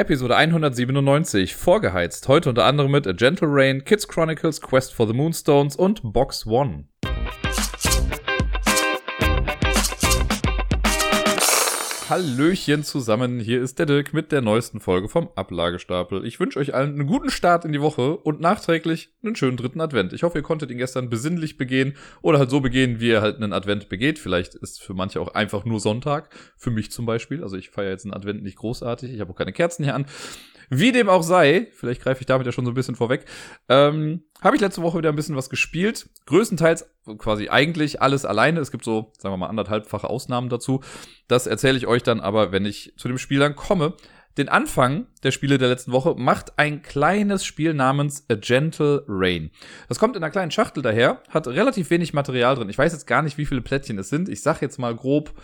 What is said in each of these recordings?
Episode 197, vorgeheizt. Heute unter anderem mit A Gentle Rain, Kids Chronicles, Quest for the Moonstones und Box One. Hallöchen zusammen, hier ist der Dirk mit der neuesten Folge vom Ablagestapel. Ich wünsche euch allen einen guten Start in die Woche und nachträglich einen schönen dritten Advent. Ich hoffe, ihr konntet ihn gestern besinnlich begehen oder halt so begehen, wie ihr halt einen Advent begeht. Vielleicht ist für manche auch einfach nur Sonntag, für mich zum Beispiel. Also ich feiere jetzt einen Advent nicht großartig, ich habe auch keine Kerzen hier an. Wie dem auch sei, vielleicht greife ich damit ja schon so ein bisschen vorweg, ähm, habe ich letzte Woche wieder ein bisschen was gespielt. Größtenteils quasi eigentlich alles alleine. Es gibt so, sagen wir mal, anderthalbfache Ausnahmen dazu. Das erzähle ich euch dann aber, wenn ich zu dem Spiel dann komme. Den Anfang der Spiele der letzten Woche macht ein kleines Spiel namens A Gentle Rain. Das kommt in einer kleinen Schachtel daher, hat relativ wenig Material drin. Ich weiß jetzt gar nicht, wie viele Plättchen es sind. Ich sag jetzt mal grob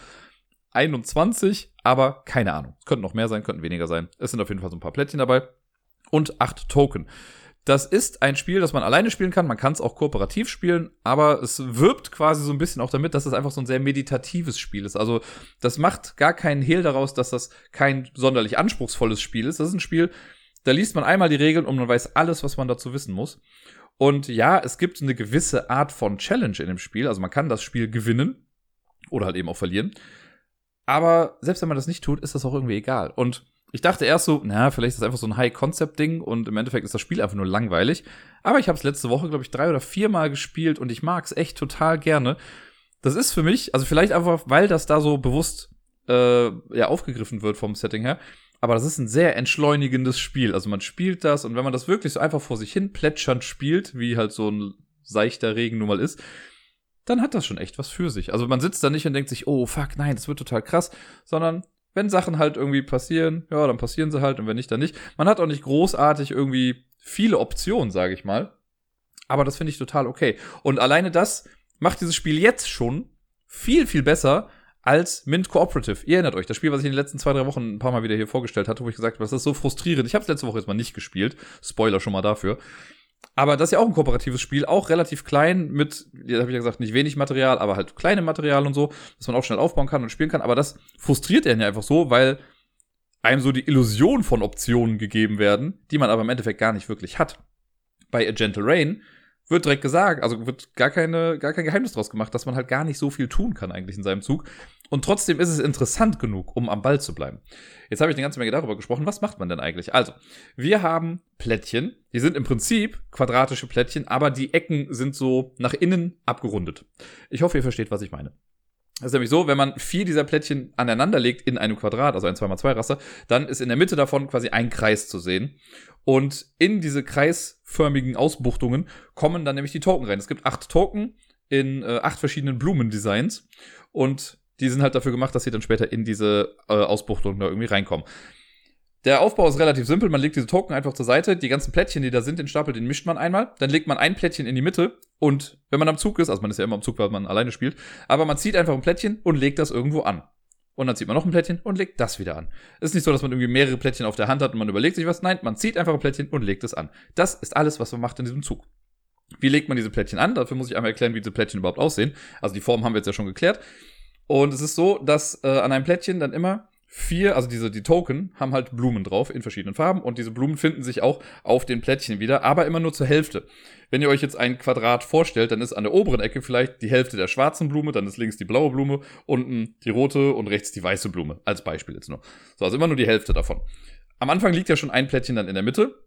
21, aber keine Ahnung. Es könnten noch mehr sein, könnten weniger sein. Es sind auf jeden Fall so ein paar Plättchen dabei. Und acht Token. Das ist ein Spiel, das man alleine spielen kann. Man kann es auch kooperativ spielen, aber es wirbt quasi so ein bisschen auch damit, dass es einfach so ein sehr meditatives Spiel ist. Also das macht gar keinen Hehl daraus, dass das kein sonderlich anspruchsvolles Spiel ist. Das ist ein Spiel, da liest man einmal die Regeln und man weiß alles, was man dazu wissen muss. Und ja, es gibt eine gewisse Art von Challenge in dem Spiel. Also man kann das Spiel gewinnen oder halt eben auch verlieren. Aber selbst wenn man das nicht tut, ist das auch irgendwie egal. Und ich dachte erst so, na, vielleicht ist das einfach so ein High-Concept-Ding und im Endeffekt ist das Spiel einfach nur langweilig. Aber ich habe es letzte Woche, glaube ich, drei oder viermal gespielt und ich mag es echt total gerne. Das ist für mich, also vielleicht einfach, weil das da so bewusst äh, ja, aufgegriffen wird vom Setting her. Aber das ist ein sehr entschleunigendes Spiel. Also man spielt das und wenn man das wirklich so einfach vor sich hin plätschernd spielt, wie halt so ein seichter Regen nun mal ist, dann hat das schon echt was für sich. Also man sitzt da nicht und denkt sich, oh fuck, nein, das wird total krass, sondern wenn Sachen halt irgendwie passieren, ja, dann passieren sie halt und wenn nicht, dann nicht. Man hat auch nicht großartig irgendwie viele Optionen, sage ich mal. Aber das finde ich total okay. Und alleine das macht dieses Spiel jetzt schon viel, viel besser als Mint Cooperative. Ihr erinnert euch, das Spiel, was ich in den letzten zwei, drei Wochen ein paar Mal wieder hier vorgestellt hatte, wo ich gesagt habe, das ist so frustrierend. Ich habe es letzte Woche jetzt mal nicht gespielt. Spoiler schon mal dafür. Aber das ist ja auch ein kooperatives Spiel, auch relativ klein mit, ja, habe ich ja gesagt, nicht wenig Material, aber halt kleine Material und so, dass man auch schnell aufbauen kann und spielen kann. Aber das frustriert einen ja einfach so, weil einem so die Illusion von Optionen gegeben werden, die man aber im Endeffekt gar nicht wirklich hat. Bei A Gentle Rain wird direkt gesagt, also wird gar keine, gar kein Geheimnis draus gemacht, dass man halt gar nicht so viel tun kann eigentlich in seinem Zug. Und trotzdem ist es interessant genug, um am Ball zu bleiben. Jetzt habe ich eine ganze Menge darüber gesprochen. Was macht man denn eigentlich? Also, wir haben Plättchen. Die sind im Prinzip quadratische Plättchen, aber die Ecken sind so nach innen abgerundet. Ich hoffe, ihr versteht, was ich meine. Das ist nämlich so, wenn man vier dieser Plättchen aneinander legt in einem Quadrat, also ein 2x2-Raster, dann ist in der Mitte davon quasi ein Kreis zu sehen. Und in diese kreisförmigen Ausbuchtungen kommen dann nämlich die Token rein. Es gibt acht Token in äh, acht verschiedenen Blumendesigns. Und die sind halt dafür gemacht, dass sie dann später in diese äh, Ausbuchtung da irgendwie reinkommen. Der Aufbau ist relativ simpel. Man legt diese Token einfach zur Seite. Die ganzen Plättchen, die da sind, den Stapel, den mischt man einmal. Dann legt man ein Plättchen in die Mitte. Und wenn man am Zug ist, also man ist ja immer am Zug, weil man alleine spielt, aber man zieht einfach ein Plättchen und legt das irgendwo an. Und dann zieht man noch ein Plättchen und legt das wieder an. Ist nicht so, dass man irgendwie mehrere Plättchen auf der Hand hat und man überlegt sich was. Nein, man zieht einfach ein Plättchen und legt es an. Das ist alles, was man macht in diesem Zug. Wie legt man diese Plättchen an? Dafür muss ich einmal erklären, wie diese Plättchen überhaupt aussehen. Also die Form haben wir jetzt ja schon geklärt. Und es ist so, dass äh, an einem Plättchen dann immer vier, also diese, die Token haben halt Blumen drauf in verschiedenen Farben und diese Blumen finden sich auch auf den Plättchen wieder, aber immer nur zur Hälfte. Wenn ihr euch jetzt ein Quadrat vorstellt, dann ist an der oberen Ecke vielleicht die Hälfte der schwarzen Blume, dann ist links die blaue Blume, unten die rote und rechts die weiße Blume. Als Beispiel jetzt nur. So, also immer nur die Hälfte davon. Am Anfang liegt ja schon ein Plättchen dann in der Mitte.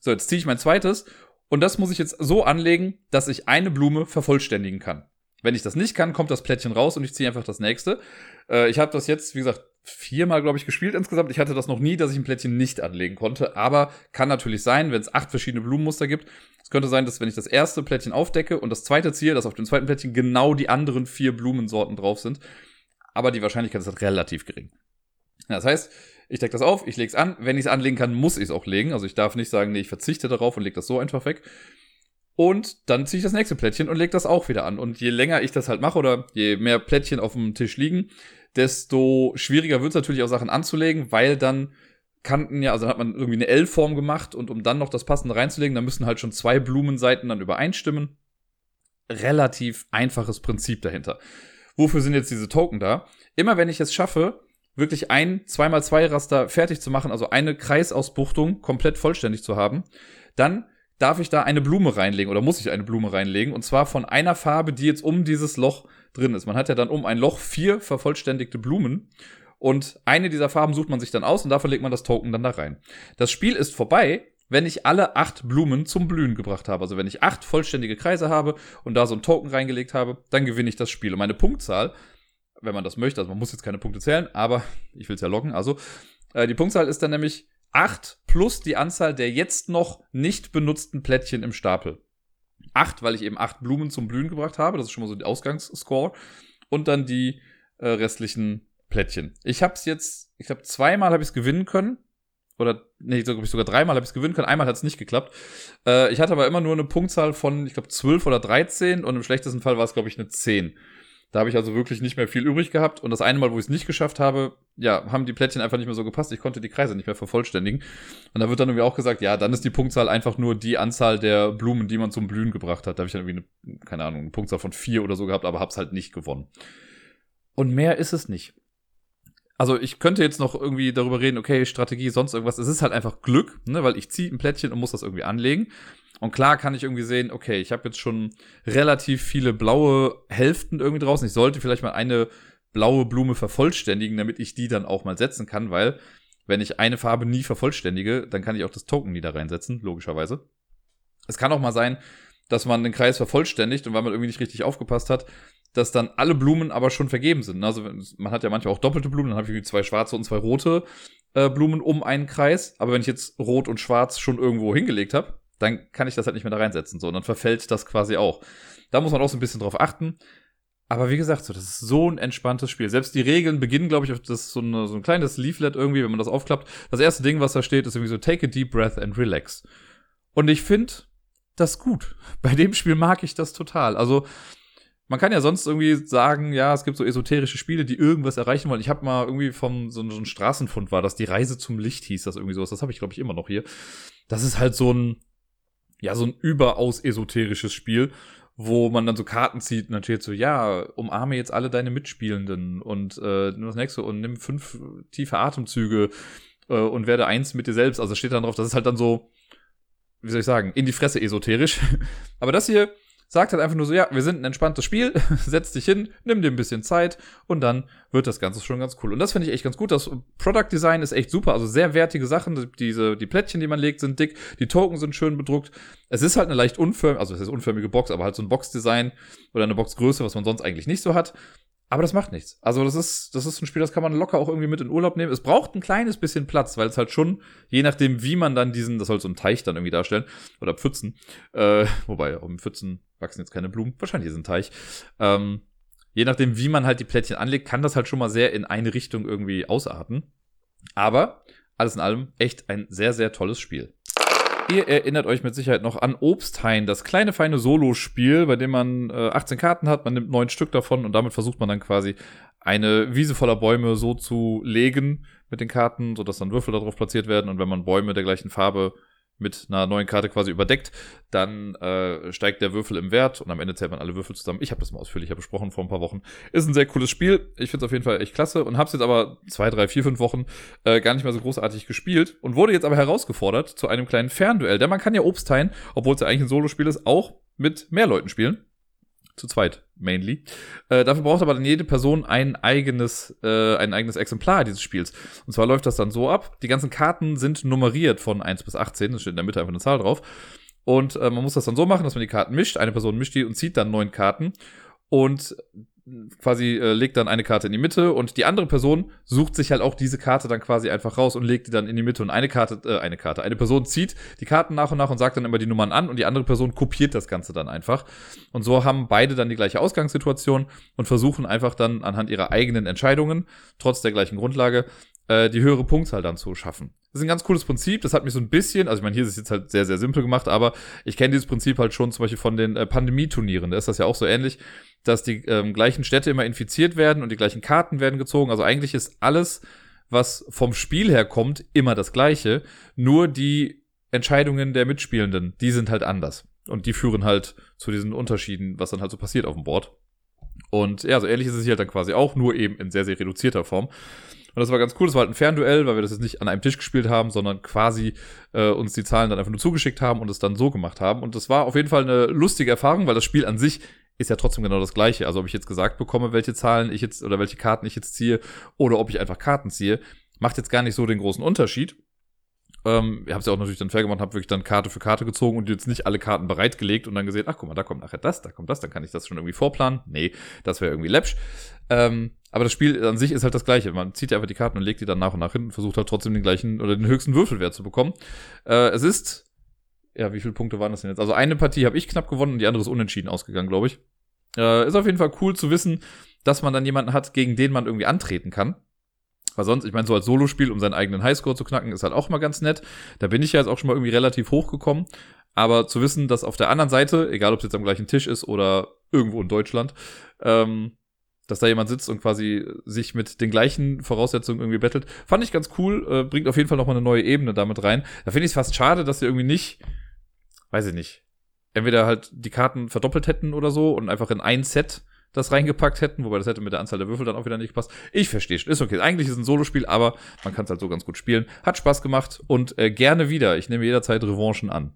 So, jetzt ziehe ich mein zweites und das muss ich jetzt so anlegen, dass ich eine Blume vervollständigen kann. Wenn ich das nicht kann, kommt das Plättchen raus und ich ziehe einfach das nächste. Äh, ich habe das jetzt, wie gesagt, viermal, glaube ich, gespielt insgesamt. Ich hatte das noch nie, dass ich ein Plättchen nicht anlegen konnte. Aber kann natürlich sein, wenn es acht verschiedene Blumenmuster gibt. Es könnte sein, dass wenn ich das erste Plättchen aufdecke und das zweite ziehe, dass auf dem zweiten Plättchen genau die anderen vier Blumensorten drauf sind. Aber die Wahrscheinlichkeit ist halt relativ gering. Ja, das heißt, ich decke das auf, ich lege es an. Wenn ich es anlegen kann, muss ich es auch legen. Also ich darf nicht sagen, nee, ich verzichte darauf und lege das so einfach weg. Und dann ziehe ich das nächste Plättchen und lege das auch wieder an. Und je länger ich das halt mache oder je mehr Plättchen auf dem Tisch liegen, desto schwieriger wird es natürlich auch Sachen anzulegen, weil dann Kanten ja, also dann hat man irgendwie eine L-Form gemacht und um dann noch das passende reinzulegen, dann müssen halt schon zwei Blumenseiten dann übereinstimmen. Relativ einfaches Prinzip dahinter. Wofür sind jetzt diese Token da? Immer wenn ich es schaffe, wirklich ein 2x2-Raster fertig zu machen, also eine Kreisausbuchtung komplett vollständig zu haben, dann darf ich da eine Blume reinlegen oder muss ich eine Blume reinlegen und zwar von einer Farbe, die jetzt um dieses Loch drin ist. Man hat ja dann um ein Loch vier vervollständigte Blumen und eine dieser Farben sucht man sich dann aus und davon legt man das Token dann da rein. Das Spiel ist vorbei, wenn ich alle acht Blumen zum Blühen gebracht habe. Also wenn ich acht vollständige Kreise habe und da so ein Token reingelegt habe, dann gewinne ich das Spiel. Und meine Punktzahl, wenn man das möchte, also man muss jetzt keine Punkte zählen, aber ich will es ja loggen, also äh, die Punktzahl ist dann nämlich acht plus die Anzahl der jetzt noch nicht benutzten Plättchen im Stapel. Acht, weil ich eben acht Blumen zum Blühen gebracht habe, das ist schon mal so der Ausgangsscore. Und dann die äh, restlichen Plättchen. Ich habe es jetzt, ich glaube, zweimal habe ich es gewinnen können oder nee, sogar, sogar dreimal habe ich es gewinnen können, einmal hat es nicht geklappt. Äh, ich hatte aber immer nur eine Punktzahl von, ich glaube, 12 oder 13 und im schlechtesten Fall war es, glaube ich, eine 10. Da habe ich also wirklich nicht mehr viel übrig gehabt. Und das eine Mal, wo ich es nicht geschafft habe, ja, haben die Plättchen einfach nicht mehr so gepasst. Ich konnte die Kreise nicht mehr vervollständigen. Und da wird dann irgendwie auch gesagt, ja, dann ist die Punktzahl einfach nur die Anzahl der Blumen, die man zum Blühen gebracht hat. Da habe ich dann irgendwie eine, keine Ahnung, eine Punktzahl von vier oder so gehabt, aber habe es halt nicht gewonnen. Und mehr ist es nicht also ich könnte jetzt noch irgendwie darüber reden, okay, Strategie, sonst irgendwas. Es ist halt einfach Glück, ne, weil ich ziehe ein Plättchen und muss das irgendwie anlegen. Und klar kann ich irgendwie sehen, okay, ich habe jetzt schon relativ viele blaue Hälften irgendwie draußen. Ich sollte vielleicht mal eine blaue Blume vervollständigen, damit ich die dann auch mal setzen kann, weil wenn ich eine Farbe nie vervollständige, dann kann ich auch das Token nie da reinsetzen, logischerweise. Es kann auch mal sein, dass man den Kreis vervollständigt und weil man irgendwie nicht richtig aufgepasst hat, dass dann alle Blumen aber schon vergeben sind. Also man hat ja manchmal auch doppelte Blumen, dann habe ich zwei schwarze und zwei rote äh, Blumen um einen Kreis. Aber wenn ich jetzt rot und schwarz schon irgendwo hingelegt habe, dann kann ich das halt nicht mehr da reinsetzen. So, und dann verfällt das quasi auch. Da muss man auch so ein bisschen drauf achten. Aber wie gesagt, so, das ist so ein entspanntes Spiel. Selbst die Regeln beginnen, glaube ich, auf das so, eine, so ein kleines Leaflet irgendwie, wenn man das aufklappt. Das erste Ding, was da steht, ist irgendwie so, take a deep breath and relax. Und ich finde das gut. Bei dem Spiel mag ich das total. Also, man kann ja sonst irgendwie sagen, ja, es gibt so esoterische Spiele, die irgendwas erreichen wollen. Ich habe mal irgendwie vom so, so ein Straßenfund war, das die Reise zum Licht hieß, das irgendwie sowas. Das habe ich glaube ich immer noch hier. Das ist halt so ein ja so ein überaus esoterisches Spiel, wo man dann so Karten zieht und dann steht so, ja, umarme jetzt alle deine Mitspielenden und äh, nimm das nächste und nimm fünf tiefe Atemzüge äh, und werde eins mit dir selbst. Also steht dann drauf, das ist halt dann so, wie soll ich sagen, in die Fresse esoterisch. Aber das hier sagt halt einfach nur so, ja, wir sind ein entspanntes Spiel, setz dich hin, nimm dir ein bisschen Zeit und dann wird das Ganze schon ganz cool. Und das finde ich echt ganz gut. Das Product Design ist echt super, also sehr wertige Sachen. Diese, die Plättchen, die man legt, sind dick, die Token sind schön bedruckt. Es ist halt eine leicht unförmige, also es ist unförmige Box, aber halt so ein Boxdesign oder eine Boxgröße, was man sonst eigentlich nicht so hat. Aber das macht nichts. Also das ist, das ist ein Spiel, das kann man locker auch irgendwie mit in Urlaub nehmen. Es braucht ein kleines bisschen Platz, weil es halt schon, je nachdem, wie man dann diesen, das soll so ein Teich dann irgendwie darstellen, oder Pfützen, äh, wobei, um Pfützen wachsen jetzt keine Blumen, wahrscheinlich ist ein Teich. Ähm, je nachdem, wie man halt die Plättchen anlegt, kann das halt schon mal sehr in eine Richtung irgendwie ausarten. Aber alles in allem echt ein sehr, sehr tolles Spiel. Ihr erinnert euch mit Sicherheit noch an Obsthain, das kleine feine Solo-Spiel, bei dem man äh, 18 Karten hat, man nimmt neun Stück davon und damit versucht man dann quasi eine Wiese voller Bäume so zu legen mit den Karten, sodass dann Würfel darauf platziert werden und wenn man Bäume der gleichen Farbe mit einer neuen Karte quasi überdeckt, dann äh, steigt der Würfel im Wert und am Ende zählt man alle Würfel zusammen. Ich habe das mal ausführlicher besprochen vor ein paar Wochen. Ist ein sehr cooles Spiel. Ich finde es auf jeden Fall echt klasse und habe es jetzt aber zwei, drei, vier, fünf Wochen äh, gar nicht mehr so großartig gespielt und wurde jetzt aber herausgefordert zu einem kleinen Fernduell. Denn man kann ja Obst teilen, obwohl es ja eigentlich ein Solospiel ist, auch mit mehr Leuten spielen zu zweit mainly. Äh, dafür braucht aber dann jede Person ein eigenes, äh, ein eigenes Exemplar dieses Spiels. Und zwar läuft das dann so ab, die ganzen Karten sind nummeriert von 1 bis 18, es steht in der Mitte einfach eine Zahl drauf. Und äh, man muss das dann so machen, dass man die Karten mischt, eine Person mischt die und zieht dann neun Karten. Und quasi äh, legt dann eine Karte in die Mitte und die andere Person sucht sich halt auch diese Karte dann quasi einfach raus und legt die dann in die Mitte und eine Karte, äh, eine Karte, eine Person zieht die Karten nach und nach und sagt dann immer die Nummern an und die andere Person kopiert das Ganze dann einfach. Und so haben beide dann die gleiche Ausgangssituation und versuchen einfach dann anhand ihrer eigenen Entscheidungen, trotz der gleichen Grundlage, äh, die höhere Punktzahl dann zu schaffen. Das ist ein ganz cooles Prinzip. Das hat mich so ein bisschen, also ich meine, hier ist es jetzt halt sehr, sehr simpel gemacht, aber ich kenne dieses Prinzip halt schon zum Beispiel von den äh, Pandemieturnieren. Da ist das ja auch so ähnlich, dass die ähm, gleichen Städte immer infiziert werden und die gleichen Karten werden gezogen. Also eigentlich ist alles, was vom Spiel her kommt, immer das gleiche. Nur die Entscheidungen der Mitspielenden, die sind halt anders. Und die führen halt zu diesen Unterschieden, was dann halt so passiert auf dem Board. Und ja, so ähnlich ist es hier halt dann quasi auch, nur eben in sehr, sehr reduzierter Form. Und das war ganz cool. Das war halt ein Fernduell, weil wir das jetzt nicht an einem Tisch gespielt haben, sondern quasi äh, uns die Zahlen dann einfach nur zugeschickt haben und es dann so gemacht haben. Und das war auf jeden Fall eine lustige Erfahrung, weil das Spiel an sich ist ja trotzdem genau das gleiche. Also ob ich jetzt gesagt bekomme, welche Zahlen ich jetzt oder welche Karten ich jetzt ziehe oder ob ich einfach Karten ziehe, macht jetzt gar nicht so den großen Unterschied. Ähm, ich habe es ja auch natürlich dann fair gemacht, habe wirklich dann Karte für Karte gezogen und jetzt nicht alle Karten bereitgelegt und dann gesehen, ach guck mal, da kommt nachher das, da kommt das, dann kann ich das schon irgendwie vorplanen. Nee, das wäre irgendwie läppsch. Ähm, aber das Spiel an sich ist halt das gleiche. Man zieht ja einfach die Karten und legt die dann nach und nach hin und versucht halt trotzdem den gleichen oder den höchsten Würfelwert zu bekommen. Äh, es ist, ja, wie viele Punkte waren das denn jetzt? Also eine Partie habe ich knapp gewonnen und die andere ist unentschieden ausgegangen, glaube ich. Äh, ist auf jeden Fall cool zu wissen, dass man dann jemanden hat, gegen den man irgendwie antreten kann. Weil sonst, ich meine, so als Solospiel, um seinen eigenen Highscore zu knacken, ist halt auch mal ganz nett. Da bin ich ja jetzt auch schon mal irgendwie relativ hochgekommen. Aber zu wissen, dass auf der anderen Seite, egal ob es jetzt am gleichen Tisch ist oder irgendwo in Deutschland, ähm, dass da jemand sitzt und quasi sich mit den gleichen Voraussetzungen irgendwie bettelt, fand ich ganz cool, äh, bringt auf jeden Fall nochmal eine neue Ebene damit rein. Da finde ich es fast schade, dass sie irgendwie nicht, weiß ich nicht, entweder halt die Karten verdoppelt hätten oder so und einfach in ein Set das reingepackt hätten, wobei das hätte mit der Anzahl der Würfel dann auch wieder nicht gepasst. Ich verstehe schon, ist okay. Eigentlich ist es ein Solospiel, aber man kann es halt so ganz gut spielen. Hat Spaß gemacht und äh, gerne wieder. Ich nehme jederzeit Revanchen an.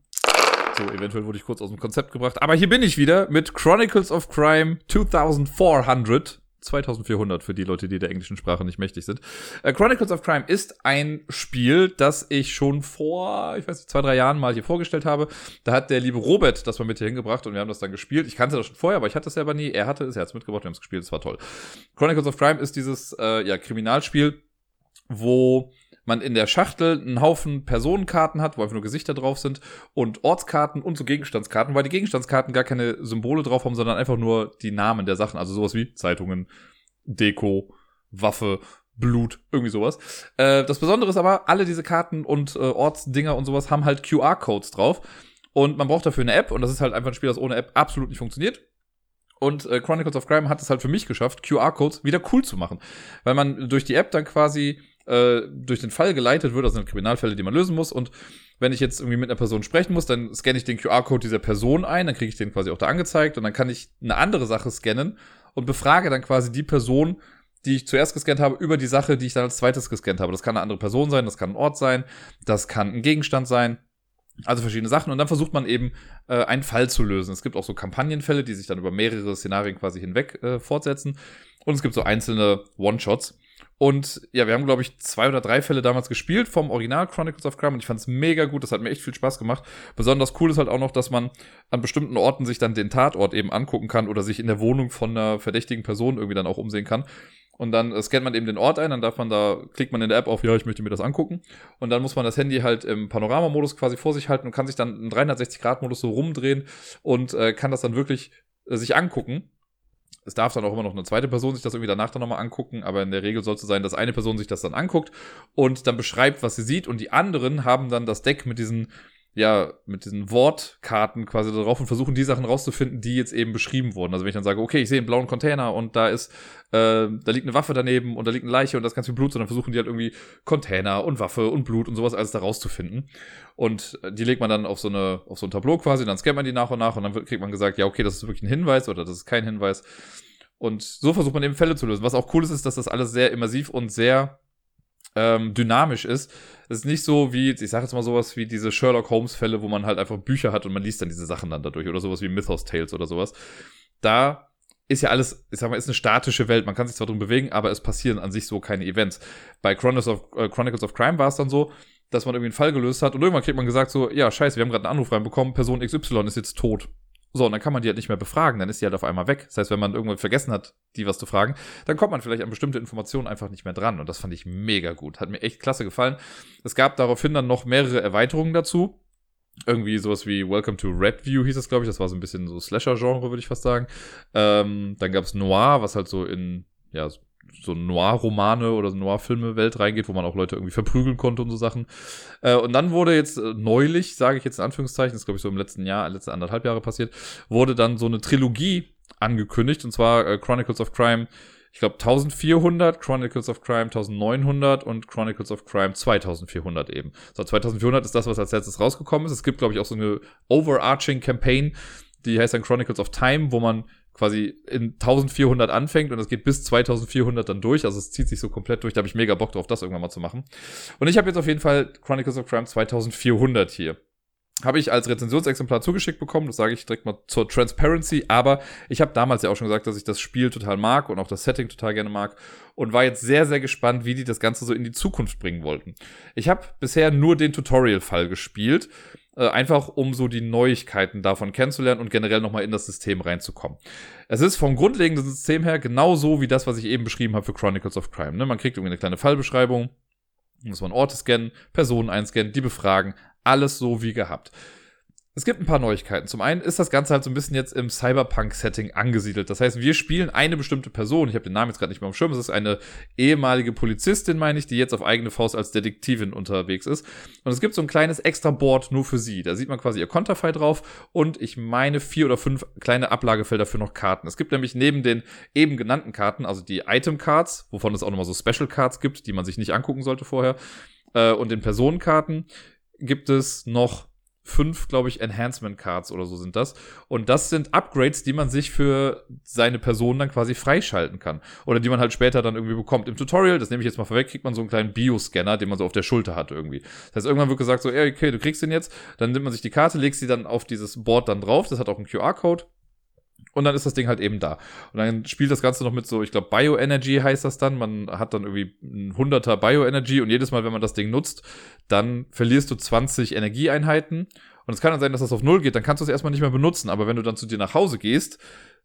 So, eventuell wurde ich kurz aus dem Konzept gebracht. Aber hier bin ich wieder mit Chronicles of Crime 2400. 2400 für die Leute, die der englischen Sprache nicht mächtig sind. Äh, Chronicles of Crime ist ein Spiel, das ich schon vor, ich weiß nicht, zwei, drei Jahren mal hier vorgestellt habe. Da hat der liebe Robert das mal mit hier hingebracht und wir haben das dann gespielt. Ich kannte das schon vorher, aber ich hatte es selber nie. Er hatte es, er hat es mitgebracht, wir haben es gespielt, es war toll. Chronicles of Crime ist dieses äh, ja, Kriminalspiel, wo man in der Schachtel einen Haufen Personenkarten hat, wo einfach nur Gesichter drauf sind und Ortskarten und so Gegenstandskarten, weil die Gegenstandskarten gar keine Symbole drauf haben, sondern einfach nur die Namen der Sachen, also sowas wie Zeitungen, Deko, Waffe, Blut, irgendwie sowas. Äh, das Besondere ist aber, alle diese Karten und äh, Ortsdinger und sowas haben halt QR-Codes drauf und man braucht dafür eine App und das ist halt einfach ein Spiel, das ohne App absolut nicht funktioniert. Und äh, Chronicles of Crime hat es halt für mich geschafft, QR-Codes wieder cool zu machen. Weil man durch die App dann quasi äh, durch den Fall geleitet wird, also sind Kriminalfälle, die man lösen muss. Und wenn ich jetzt irgendwie mit einer Person sprechen muss, dann scanne ich den QR-Code dieser Person ein, dann kriege ich den quasi auch da angezeigt und dann kann ich eine andere Sache scannen und befrage dann quasi die Person, die ich zuerst gescannt habe, über die Sache, die ich dann als zweites gescannt habe. Das kann eine andere Person sein, das kann ein Ort sein, das kann ein Gegenstand sein. Also verschiedene Sachen. Und dann versucht man eben, äh, einen Fall zu lösen. Es gibt auch so Kampagnenfälle, die sich dann über mehrere Szenarien quasi hinweg äh, fortsetzen. Und es gibt so einzelne One-Shots. Und ja, wir haben, glaube ich, zwei oder drei Fälle damals gespielt vom Original Chronicles of Crime und ich fand es mega gut. Das hat mir echt viel Spaß gemacht. Besonders cool ist halt auch noch, dass man an bestimmten Orten sich dann den Tatort eben angucken kann oder sich in der Wohnung von einer verdächtigen Person irgendwie dann auch umsehen kann. Und dann äh, scannt man eben den Ort ein, dann darf man da, klickt man in der App auf, ja, ich möchte mir das angucken. Und dann muss man das Handy halt im Panoramamodus quasi vor sich halten und kann sich dann im 360-Grad-Modus so rumdrehen und äh, kann das dann wirklich äh, sich angucken es darf dann auch immer noch eine zweite Person sich das irgendwie danach dann nochmal angucken, aber in der Regel soll es sein, dass eine Person sich das dann anguckt und dann beschreibt, was sie sieht und die anderen haben dann das Deck mit diesen ja, mit diesen Wortkarten quasi drauf und versuchen die Sachen rauszufinden, die jetzt eben beschrieben wurden. Also wenn ich dann sage, okay, ich sehe einen blauen Container und da ist, äh, da liegt eine Waffe daneben und da liegt eine Leiche und da ist ganz viel Blut, sondern versuchen die halt irgendwie Container und Waffe und Blut und sowas alles da rauszufinden. Und die legt man dann auf so eine, auf so ein Tableau quasi, dann scannt man die nach und nach und dann kriegt man gesagt, ja, okay, das ist wirklich ein Hinweis oder das ist kein Hinweis. Und so versucht man eben Fälle zu lösen. Was auch cool ist, ist, dass das alles sehr immersiv und sehr ähm, dynamisch ist. Es ist nicht so wie, ich sage jetzt mal sowas wie diese Sherlock Holmes Fälle, wo man halt einfach Bücher hat und man liest dann diese Sachen dann dadurch oder sowas wie Mythos Tales oder sowas. Da ist ja alles, ich sag mal, ist eine statische Welt. Man kann sich zwar drin bewegen, aber es passieren an sich so keine Events. Bei Chronicles of, äh, Chronicles of Crime war es dann so, dass man irgendwie einen Fall gelöst hat und irgendwann kriegt man gesagt so, ja, scheiße, wir haben gerade einen Anruf reinbekommen, Person XY ist jetzt tot. So, und dann kann man die halt nicht mehr befragen, dann ist die halt auf einmal weg. Das heißt, wenn man irgendwann vergessen hat, die was zu fragen, dann kommt man vielleicht an bestimmte Informationen einfach nicht mehr dran. Und das fand ich mega gut. Hat mir echt klasse gefallen. Es gab daraufhin dann noch mehrere Erweiterungen dazu. Irgendwie sowas wie Welcome to Redview hieß das, glaube ich. Das war so ein bisschen so Slasher-Genre, würde ich fast sagen. Ähm, dann gab es Noir, was halt so in, ja, so Noir-Romane oder so Noir-Filme-Welt reingeht, wo man auch Leute irgendwie verprügeln konnte und so Sachen. Äh, und dann wurde jetzt äh, neulich, sage ich jetzt in Anführungszeichen, das glaube ich so im letzten Jahr, letzte anderthalb Jahre passiert, wurde dann so eine Trilogie angekündigt, und zwar äh, Chronicles of Crime, ich glaube 1400, Chronicles of Crime 1900 und Chronicles of Crime 2400 eben. So 2400 ist das, was als letztes rausgekommen ist. Es gibt glaube ich auch so eine overarching Campaign, die heißt dann Chronicles of Time, wo man quasi in 1400 anfängt und es geht bis 2400 dann durch. Also es zieht sich so komplett durch. Da habe ich mega Bock drauf, das irgendwann mal zu machen. Und ich habe jetzt auf jeden Fall Chronicles of Crime 2400 hier habe ich als Rezensionsexemplar zugeschickt bekommen. Das sage ich direkt mal zur Transparency. Aber ich habe damals ja auch schon gesagt, dass ich das Spiel total mag und auch das Setting total gerne mag. Und war jetzt sehr, sehr gespannt, wie die das Ganze so in die Zukunft bringen wollten. Ich habe bisher nur den Tutorial-Fall gespielt. Äh, einfach um so die Neuigkeiten davon kennenzulernen und generell nochmal in das System reinzukommen. Es ist vom grundlegenden System her genauso wie das, was ich eben beschrieben habe für Chronicles of Crime. Ne? Man kriegt irgendwie eine kleine Fallbeschreibung, muss man Orte scannen, Personen einscannen, die befragen, alles so wie gehabt. Es gibt ein paar Neuigkeiten. Zum einen ist das Ganze halt so ein bisschen jetzt im Cyberpunk-Setting angesiedelt. Das heißt, wir spielen eine bestimmte Person. Ich habe den Namen jetzt gerade nicht mehr am Schirm. Es ist eine ehemalige Polizistin, meine ich, die jetzt auf eigene Faust als Detektivin unterwegs ist. Und es gibt so ein kleines extra Board nur für sie. Da sieht man quasi ihr Konterfei drauf und ich meine vier oder fünf kleine Ablagefelder für noch Karten. Es gibt nämlich neben den eben genannten Karten, also die Item Cards, wovon es auch nochmal so Special Cards gibt, die man sich nicht angucken sollte vorher, äh, und den Personenkarten gibt es noch fünf, glaube ich, Enhancement Cards oder so sind das. Und das sind Upgrades, die man sich für seine Person dann quasi freischalten kann. Oder die man halt später dann irgendwie bekommt. Im Tutorial, das nehme ich jetzt mal vorweg, kriegt man so einen kleinen Bioscanner, den man so auf der Schulter hat irgendwie. Das heißt, irgendwann wird gesagt so, ey, okay, du kriegst den jetzt. Dann nimmt man sich die Karte, legt sie dann auf dieses Board dann drauf. Das hat auch einen QR-Code. Und dann ist das Ding halt eben da. Und dann spielt das Ganze noch mit so, ich glaube, Bioenergy heißt das dann. Man hat dann irgendwie ein hunderter Bioenergy und jedes Mal, wenn man das Ding nutzt, dann verlierst du 20 Energieeinheiten. Und es kann dann sein, dass das auf Null geht, dann kannst du es erstmal nicht mehr benutzen. Aber wenn du dann zu dir nach Hause gehst,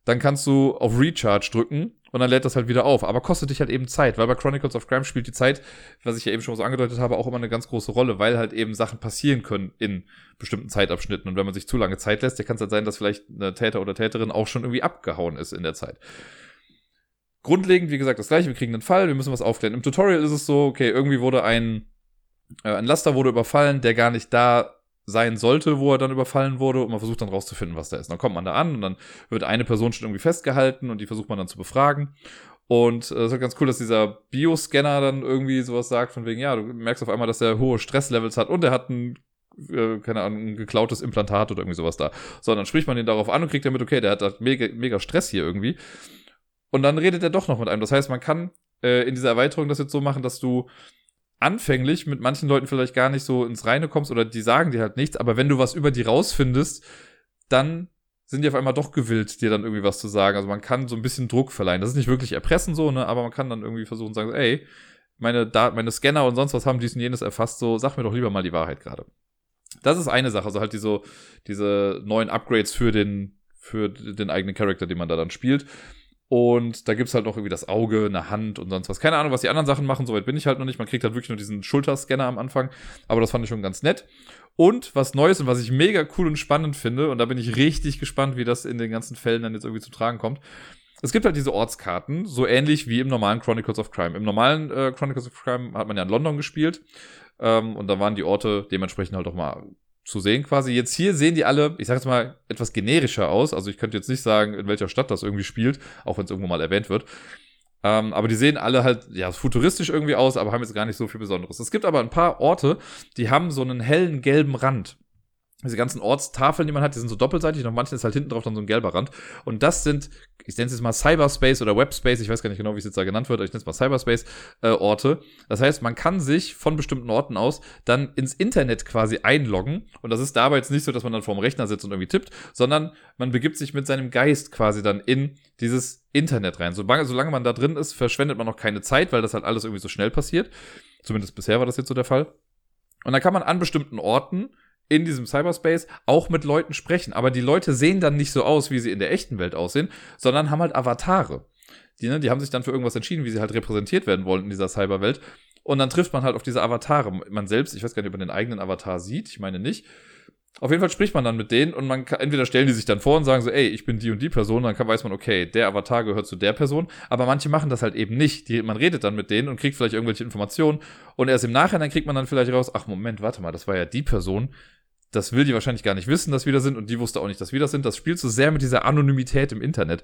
dann kannst du auf Recharge drücken und dann lädt das halt wieder auf. Aber kostet dich halt eben Zeit, weil bei Chronicles of Crime spielt die Zeit, was ich ja eben schon so angedeutet habe, auch immer eine ganz große Rolle, weil halt eben Sachen passieren können in bestimmten Zeitabschnitten. Und wenn man sich zu lange Zeit lässt, dann kann es halt sein, dass vielleicht eine Täter oder Täterin auch schon irgendwie abgehauen ist in der Zeit. Grundlegend, wie gesagt, das gleiche, wir kriegen einen Fall, wir müssen was aufklären. Im Tutorial ist es so, okay, irgendwie wurde ein, äh, ein Laster wurde überfallen, der gar nicht da sein sollte, wo er dann überfallen wurde und man versucht dann rauszufinden, was da ist. Dann kommt man da an und dann wird eine Person schon irgendwie festgehalten und die versucht man dann zu befragen. Und es äh, ist halt ganz cool, dass dieser Bioscanner dann irgendwie sowas sagt, von wegen, ja, du merkst auf einmal, dass er hohe Stresslevels hat und er hat ein, äh, keine Ahnung, ein geklautes Implantat oder irgendwie sowas da. So, dann spricht man ihn darauf an und kriegt damit, okay, der hat mega, mega Stress hier irgendwie. Und dann redet er doch noch mit einem. Das heißt, man kann äh, in dieser Erweiterung das jetzt so machen, dass du anfänglich mit manchen Leuten vielleicht gar nicht so ins Reine kommst oder die sagen dir halt nichts, aber wenn du was über die rausfindest, dann sind die auf einmal doch gewillt, dir dann irgendwie was zu sagen. Also man kann so ein bisschen Druck verleihen. Das ist nicht wirklich erpressen so, ne, aber man kann dann irgendwie versuchen sagen, ey, meine, da meine Scanner und sonst was haben dies und jenes erfasst, so sag mir doch lieber mal die Wahrheit gerade. Das ist eine Sache, also halt diese, diese neuen Upgrades für den, für den eigenen Charakter, den man da dann spielt. Und da gibt's halt noch irgendwie das Auge, eine Hand und sonst was. Keine Ahnung, was die anderen Sachen machen, soweit bin ich halt noch nicht. Man kriegt halt wirklich nur diesen Schulterscanner am Anfang. Aber das fand ich schon ganz nett. Und was Neues und was ich mega cool und spannend finde, und da bin ich richtig gespannt, wie das in den ganzen Fällen dann jetzt irgendwie zu tragen kommt. Es gibt halt diese Ortskarten, so ähnlich wie im normalen Chronicles of Crime. Im normalen äh, Chronicles of Crime hat man ja in London gespielt. Ähm, und da waren die Orte dementsprechend halt auch mal zu sehen quasi. Jetzt hier sehen die alle, ich sage jetzt mal, etwas generischer aus. Also ich könnte jetzt nicht sagen, in welcher Stadt das irgendwie spielt, auch wenn es irgendwo mal erwähnt wird. Ähm, aber die sehen alle halt, ja, futuristisch irgendwie aus, aber haben jetzt gar nicht so viel Besonderes. Es gibt aber ein paar Orte, die haben so einen hellen gelben Rand diese ganzen Ortstafeln, die man hat, die sind so doppelseitig, noch manchen ist halt hinten drauf dann so ein gelber Rand. Und das sind, ich nenne es jetzt mal Cyberspace oder Webspace, ich weiß gar nicht genau, wie es jetzt da genannt wird, aber ich nenne es mal Cyberspace-Orte. Äh, das heißt, man kann sich von bestimmten Orten aus dann ins Internet quasi einloggen. Und das ist dabei jetzt nicht so, dass man dann vorm Rechner sitzt und irgendwie tippt, sondern man begibt sich mit seinem Geist quasi dann in dieses Internet rein. Solange, solange man da drin ist, verschwendet man noch keine Zeit, weil das halt alles irgendwie so schnell passiert. Zumindest bisher war das jetzt so der Fall. Und dann kann man an bestimmten Orten in diesem Cyberspace auch mit Leuten sprechen. Aber die Leute sehen dann nicht so aus, wie sie in der echten Welt aussehen, sondern haben halt Avatare. Die, ne, die haben sich dann für irgendwas entschieden, wie sie halt repräsentiert werden wollen in dieser Cyberwelt. Und dann trifft man halt auf diese Avatare. Man selbst, ich weiß gar nicht, ob man den eigenen Avatar sieht, ich meine nicht. Auf jeden Fall spricht man dann mit denen und man kann, entweder stellen die sich dann vor und sagen so, ey, ich bin die und die Person, dann kann, weiß man, okay, der Avatar gehört zu der Person, aber manche machen das halt eben nicht. Die, man redet dann mit denen und kriegt vielleicht irgendwelche Informationen und erst im Nachhinein kriegt man dann vielleicht raus, ach Moment, warte mal, das war ja die Person, das will die wahrscheinlich gar nicht wissen, dass wir da sind und die wusste auch nicht, dass wir das sind. Das spielt so sehr mit dieser Anonymität im Internet.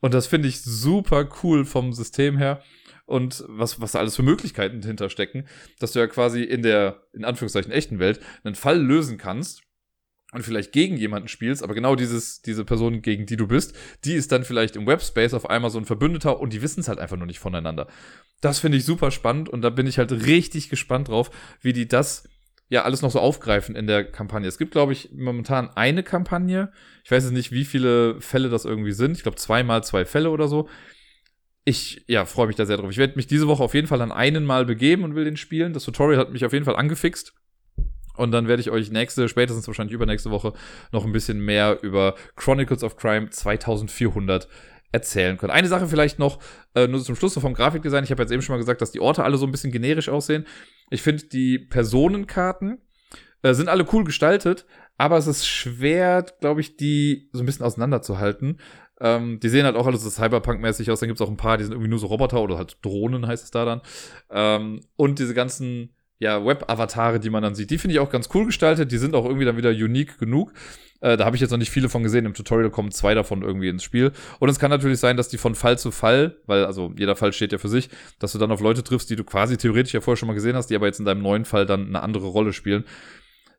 Und das finde ich super cool vom System her und was, was da alles für Möglichkeiten hinterstecken, dass du ja quasi in der, in Anführungszeichen, echten Welt einen Fall lösen kannst und vielleicht gegen jemanden spielst, aber genau dieses, diese Person, gegen die du bist, die ist dann vielleicht im Webspace auf einmal so ein Verbündeter und die wissen es halt einfach nur nicht voneinander. Das finde ich super spannend und da bin ich halt richtig gespannt drauf, wie die das ja alles noch so aufgreifen in der Kampagne. Es gibt, glaube ich, momentan eine Kampagne. Ich weiß jetzt nicht, wie viele Fälle das irgendwie sind. Ich glaube, zweimal zwei Fälle oder so. Ich, ja, freue mich da sehr drauf. Ich werde mich diese Woche auf jeden Fall an einen Mal begeben und will den spielen. Das Tutorial hat mich auf jeden Fall angefixt. Und dann werde ich euch nächste, spätestens wahrscheinlich übernächste Woche, noch ein bisschen mehr über Chronicles of Crime 2400 erzählen können. Eine Sache vielleicht noch, äh, nur zum Schluss so vom Grafikdesign. Ich habe jetzt eben schon mal gesagt, dass die Orte alle so ein bisschen generisch aussehen. Ich finde, die Personenkarten äh, sind alle cool gestaltet, aber es ist schwer, glaube ich, die so ein bisschen auseinanderzuhalten. Ähm, die sehen halt auch alle so Cyberpunk-mäßig aus. Dann gibt es auch ein paar, die sind irgendwie nur so Roboter oder halt Drohnen, heißt es da dann. Ähm, und diese ganzen ja, Web-Avatare, die man dann sieht. Die finde ich auch ganz cool gestaltet. Die sind auch irgendwie dann wieder unique genug. Äh, da habe ich jetzt noch nicht viele von gesehen. Im Tutorial kommen zwei davon irgendwie ins Spiel. Und es kann natürlich sein, dass die von Fall zu Fall, weil also jeder Fall steht ja für sich, dass du dann auf Leute triffst, die du quasi theoretisch ja vorher schon mal gesehen hast, die aber jetzt in deinem neuen Fall dann eine andere Rolle spielen.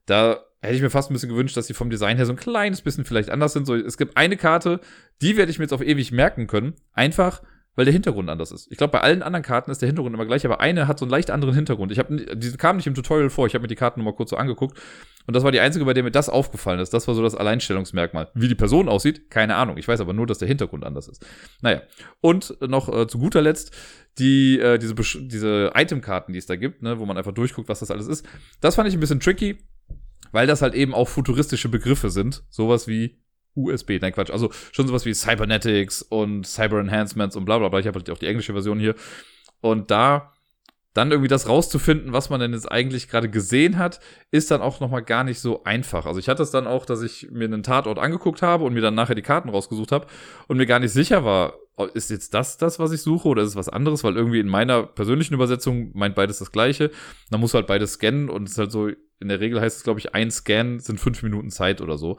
Da hätte ich mir fast ein bisschen gewünscht, dass die vom Design her so ein kleines bisschen vielleicht anders sind. So, es gibt eine Karte, die werde ich mir jetzt auf ewig merken können. Einfach, weil der Hintergrund anders ist. Ich glaube, bei allen anderen Karten ist der Hintergrund immer gleich, aber eine hat so einen leicht anderen Hintergrund. Ich habe, die kam nicht im Tutorial vor. Ich habe mir die Karten nochmal kurz so angeguckt und das war die einzige, bei der mir das aufgefallen ist. Das war so das Alleinstellungsmerkmal. Wie die Person aussieht, keine Ahnung. Ich weiß aber nur, dass der Hintergrund anders ist. Naja. Und noch äh, zu guter Letzt die äh, diese diese Itemkarten, die es da gibt, ne, wo man einfach durchguckt, was das alles ist. Das fand ich ein bisschen tricky, weil das halt eben auch futuristische Begriffe sind. Sowas wie USB, nein Quatsch, also schon sowas wie Cybernetics und Cyber Enhancements und bla bla bla. Ich habe halt auch die englische Version hier. Und da dann irgendwie das rauszufinden, was man denn jetzt eigentlich gerade gesehen hat, ist dann auch nochmal gar nicht so einfach. Also ich hatte es dann auch, dass ich mir einen Tatort angeguckt habe und mir dann nachher die Karten rausgesucht habe und mir gar nicht sicher war, ist jetzt das das, was ich suche oder ist es was anderes? Weil irgendwie in meiner persönlichen Übersetzung meint beides das Gleiche. Dann muss halt beides scannen und es ist halt so, in der Regel heißt es, glaube ich, ein Scan sind fünf Minuten Zeit oder so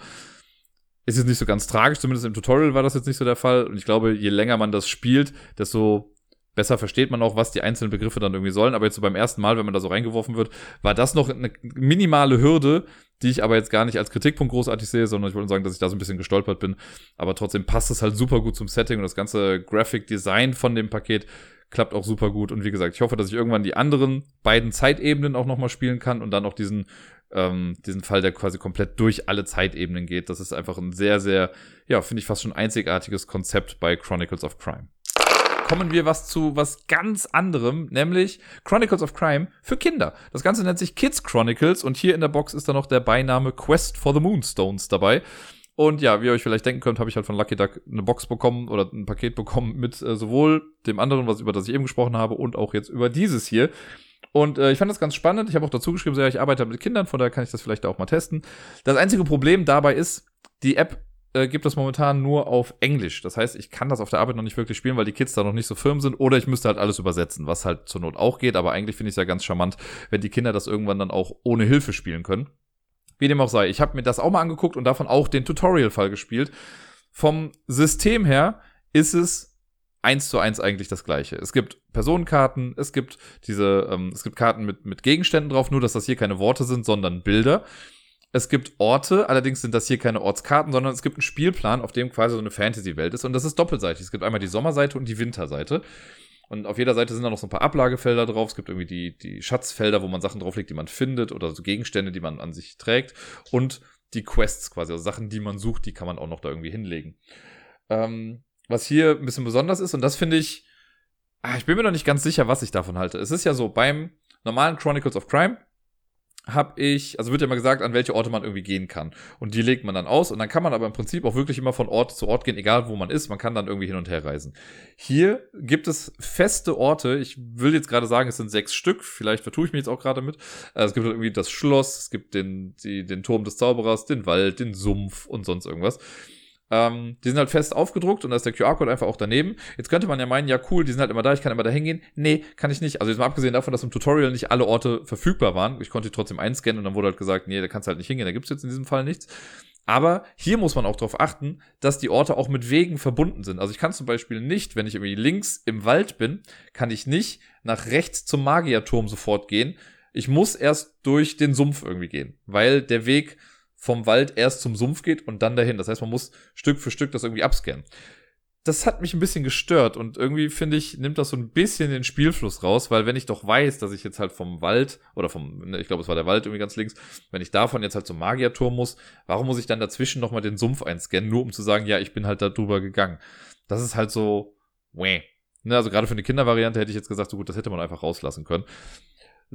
ist jetzt nicht so ganz tragisch, zumindest im Tutorial war das jetzt nicht so der Fall. Und ich glaube, je länger man das spielt, desto besser versteht man auch, was die einzelnen Begriffe dann irgendwie sollen. Aber jetzt so beim ersten Mal, wenn man da so reingeworfen wird, war das noch eine minimale Hürde, die ich aber jetzt gar nicht als Kritikpunkt großartig sehe, sondern ich wollte sagen, dass ich da so ein bisschen gestolpert bin. Aber trotzdem passt es halt super gut zum Setting und das ganze Graphic Design von dem Paket klappt auch super gut. Und wie gesagt, ich hoffe, dass ich irgendwann die anderen beiden Zeitebenen auch nochmal spielen kann und dann auch diesen ähm, diesen Fall, der quasi komplett durch alle Zeitebenen geht. Das ist einfach ein sehr, sehr, ja, finde ich fast schon einzigartiges Konzept bei Chronicles of Crime. Kommen wir was zu was ganz anderem, nämlich Chronicles of Crime für Kinder. Das Ganze nennt sich Kids Chronicles und hier in der Box ist dann noch der Beiname Quest for the Moonstones dabei. Und ja, wie ihr euch vielleicht denken könnt, habe ich halt von Lucky Duck eine Box bekommen oder ein Paket bekommen mit äh, sowohl dem anderen, was über das ich eben gesprochen habe, und auch jetzt über dieses hier. Und äh, ich fand das ganz spannend. Ich habe auch dazu geschrieben, so, ja, ich arbeite mit Kindern, von daher kann ich das vielleicht auch mal testen. Das einzige Problem dabei ist, die App äh, gibt es momentan nur auf Englisch. Das heißt, ich kann das auf der Arbeit noch nicht wirklich spielen, weil die Kids da noch nicht so firm sind. Oder ich müsste halt alles übersetzen, was halt zur Not auch geht. Aber eigentlich finde ich es ja ganz charmant, wenn die Kinder das irgendwann dann auch ohne Hilfe spielen können. Wie dem auch sei. Ich habe mir das auch mal angeguckt und davon auch den Tutorial-Fall gespielt. Vom System her ist es eins zu eins eigentlich das gleiche. Es gibt Personenkarten, es gibt diese, ähm, es gibt Karten mit, mit Gegenständen drauf, nur dass das hier keine Worte sind, sondern Bilder. Es gibt Orte, allerdings sind das hier keine Ortskarten, sondern es gibt einen Spielplan, auf dem quasi so eine Fantasy-Welt ist. Und das ist doppelseitig. Es gibt einmal die Sommerseite und die Winterseite. Und auf jeder Seite sind da noch so ein paar Ablagefelder drauf. Es gibt irgendwie die, die Schatzfelder, wo man Sachen drauflegt, die man findet, oder so Gegenstände, die man an sich trägt. Und die Quests quasi, also Sachen, die man sucht, die kann man auch noch da irgendwie hinlegen. Ähm, was hier ein bisschen besonders ist, und das finde ich, ah, ich bin mir noch nicht ganz sicher, was ich davon halte. Es ist ja so, beim normalen Chronicles of Crime habe ich, also wird ja mal gesagt, an welche Orte man irgendwie gehen kann. Und die legt man dann aus und dann kann man aber im Prinzip auch wirklich immer von Ort zu Ort gehen, egal wo man ist. Man kann dann irgendwie hin und her reisen. Hier gibt es feste Orte. Ich will jetzt gerade sagen, es sind sechs Stück. Vielleicht vertue ich mich jetzt auch gerade mit. Äh, es gibt halt irgendwie das Schloss, es gibt den, die, den Turm des Zauberers, den Wald, den Sumpf und sonst irgendwas. Ähm, die sind halt fest aufgedruckt und da ist der QR-Code einfach auch daneben. Jetzt könnte man ja meinen, ja cool, die sind halt immer da, ich kann immer da hingehen. Nee, kann ich nicht. Also jetzt mal abgesehen davon, dass im Tutorial nicht alle Orte verfügbar waren. Ich konnte die trotzdem einscannen und dann wurde halt gesagt, nee, da kannst du halt nicht hingehen, da gibt's jetzt in diesem Fall nichts. Aber hier muss man auch darauf achten, dass die Orte auch mit Wegen verbunden sind. Also ich kann zum Beispiel nicht, wenn ich irgendwie links im Wald bin, kann ich nicht nach rechts zum Magierturm sofort gehen. Ich muss erst durch den Sumpf irgendwie gehen, weil der Weg vom Wald erst zum Sumpf geht und dann dahin. Das heißt, man muss Stück für Stück das irgendwie abscannen. Das hat mich ein bisschen gestört und irgendwie finde ich, nimmt das so ein bisschen den Spielfluss raus, weil wenn ich doch weiß, dass ich jetzt halt vom Wald oder vom, ne, ich glaube, es war der Wald irgendwie ganz links, wenn ich davon jetzt halt zum Magierturm muss, warum muss ich dann dazwischen nochmal den Sumpf einscannen, nur um zu sagen, ja, ich bin halt da drüber gegangen. Das ist halt so, weh. Ne, also gerade für eine Kindervariante hätte ich jetzt gesagt, so gut, das hätte man einfach rauslassen können.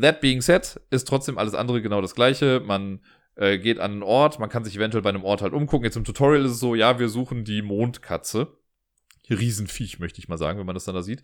That being said, ist trotzdem alles andere genau das gleiche. Man äh, geht an einen Ort, man kann sich eventuell bei einem Ort halt umgucken. Jetzt im Tutorial ist es so, ja, wir suchen die Mondkatze. Riesenviech, möchte ich mal sagen, wenn man das dann da sieht.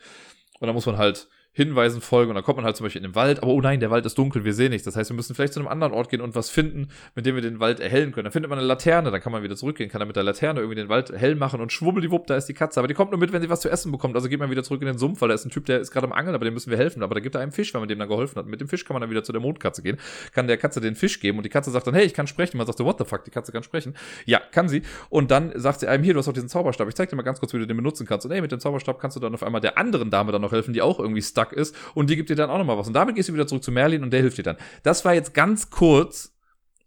Und da muss man halt Hinweisen folgen und dann kommt man halt zum Beispiel in den Wald, aber oh nein, der Wald ist dunkel, wir sehen nichts. Das heißt, wir müssen vielleicht zu einem anderen Ort gehen und was finden, mit dem wir den Wald erhellen können. Dann findet man eine Laterne, dann kann man wieder zurückgehen, kann dann mit der Laterne irgendwie den Wald hell machen und schwubbeliwupp, da ist die Katze. Aber die kommt nur mit, wenn sie was zu essen bekommt. Also geht man wieder zurück in den Sumpf, weil da ist ein Typ, der ist gerade am Angeln, aber dem müssen wir helfen. Aber da gibt er einem Fisch, wenn man dem dann geholfen hat. Mit dem Fisch kann man dann wieder zu der Mondkatze gehen, kann der Katze den Fisch geben und die Katze sagt dann, hey, ich kann sprechen. Man sagt so, what the fuck, die Katze kann sprechen. Ja, kann sie. Und dann sagt sie einem, hier, du hast auch diesen Zauberstab. Ich zeig dir mal ganz kurz, wie du den benutzen kannst. Und hey, mit dem Zauberstab kannst du dann auf einmal der anderen Dame dann noch helfen, die auch irgendwie stuck ist und die gibt dir dann auch nochmal was. Und damit gehst du wieder zurück zu Merlin und der hilft dir dann. Das war jetzt ganz kurz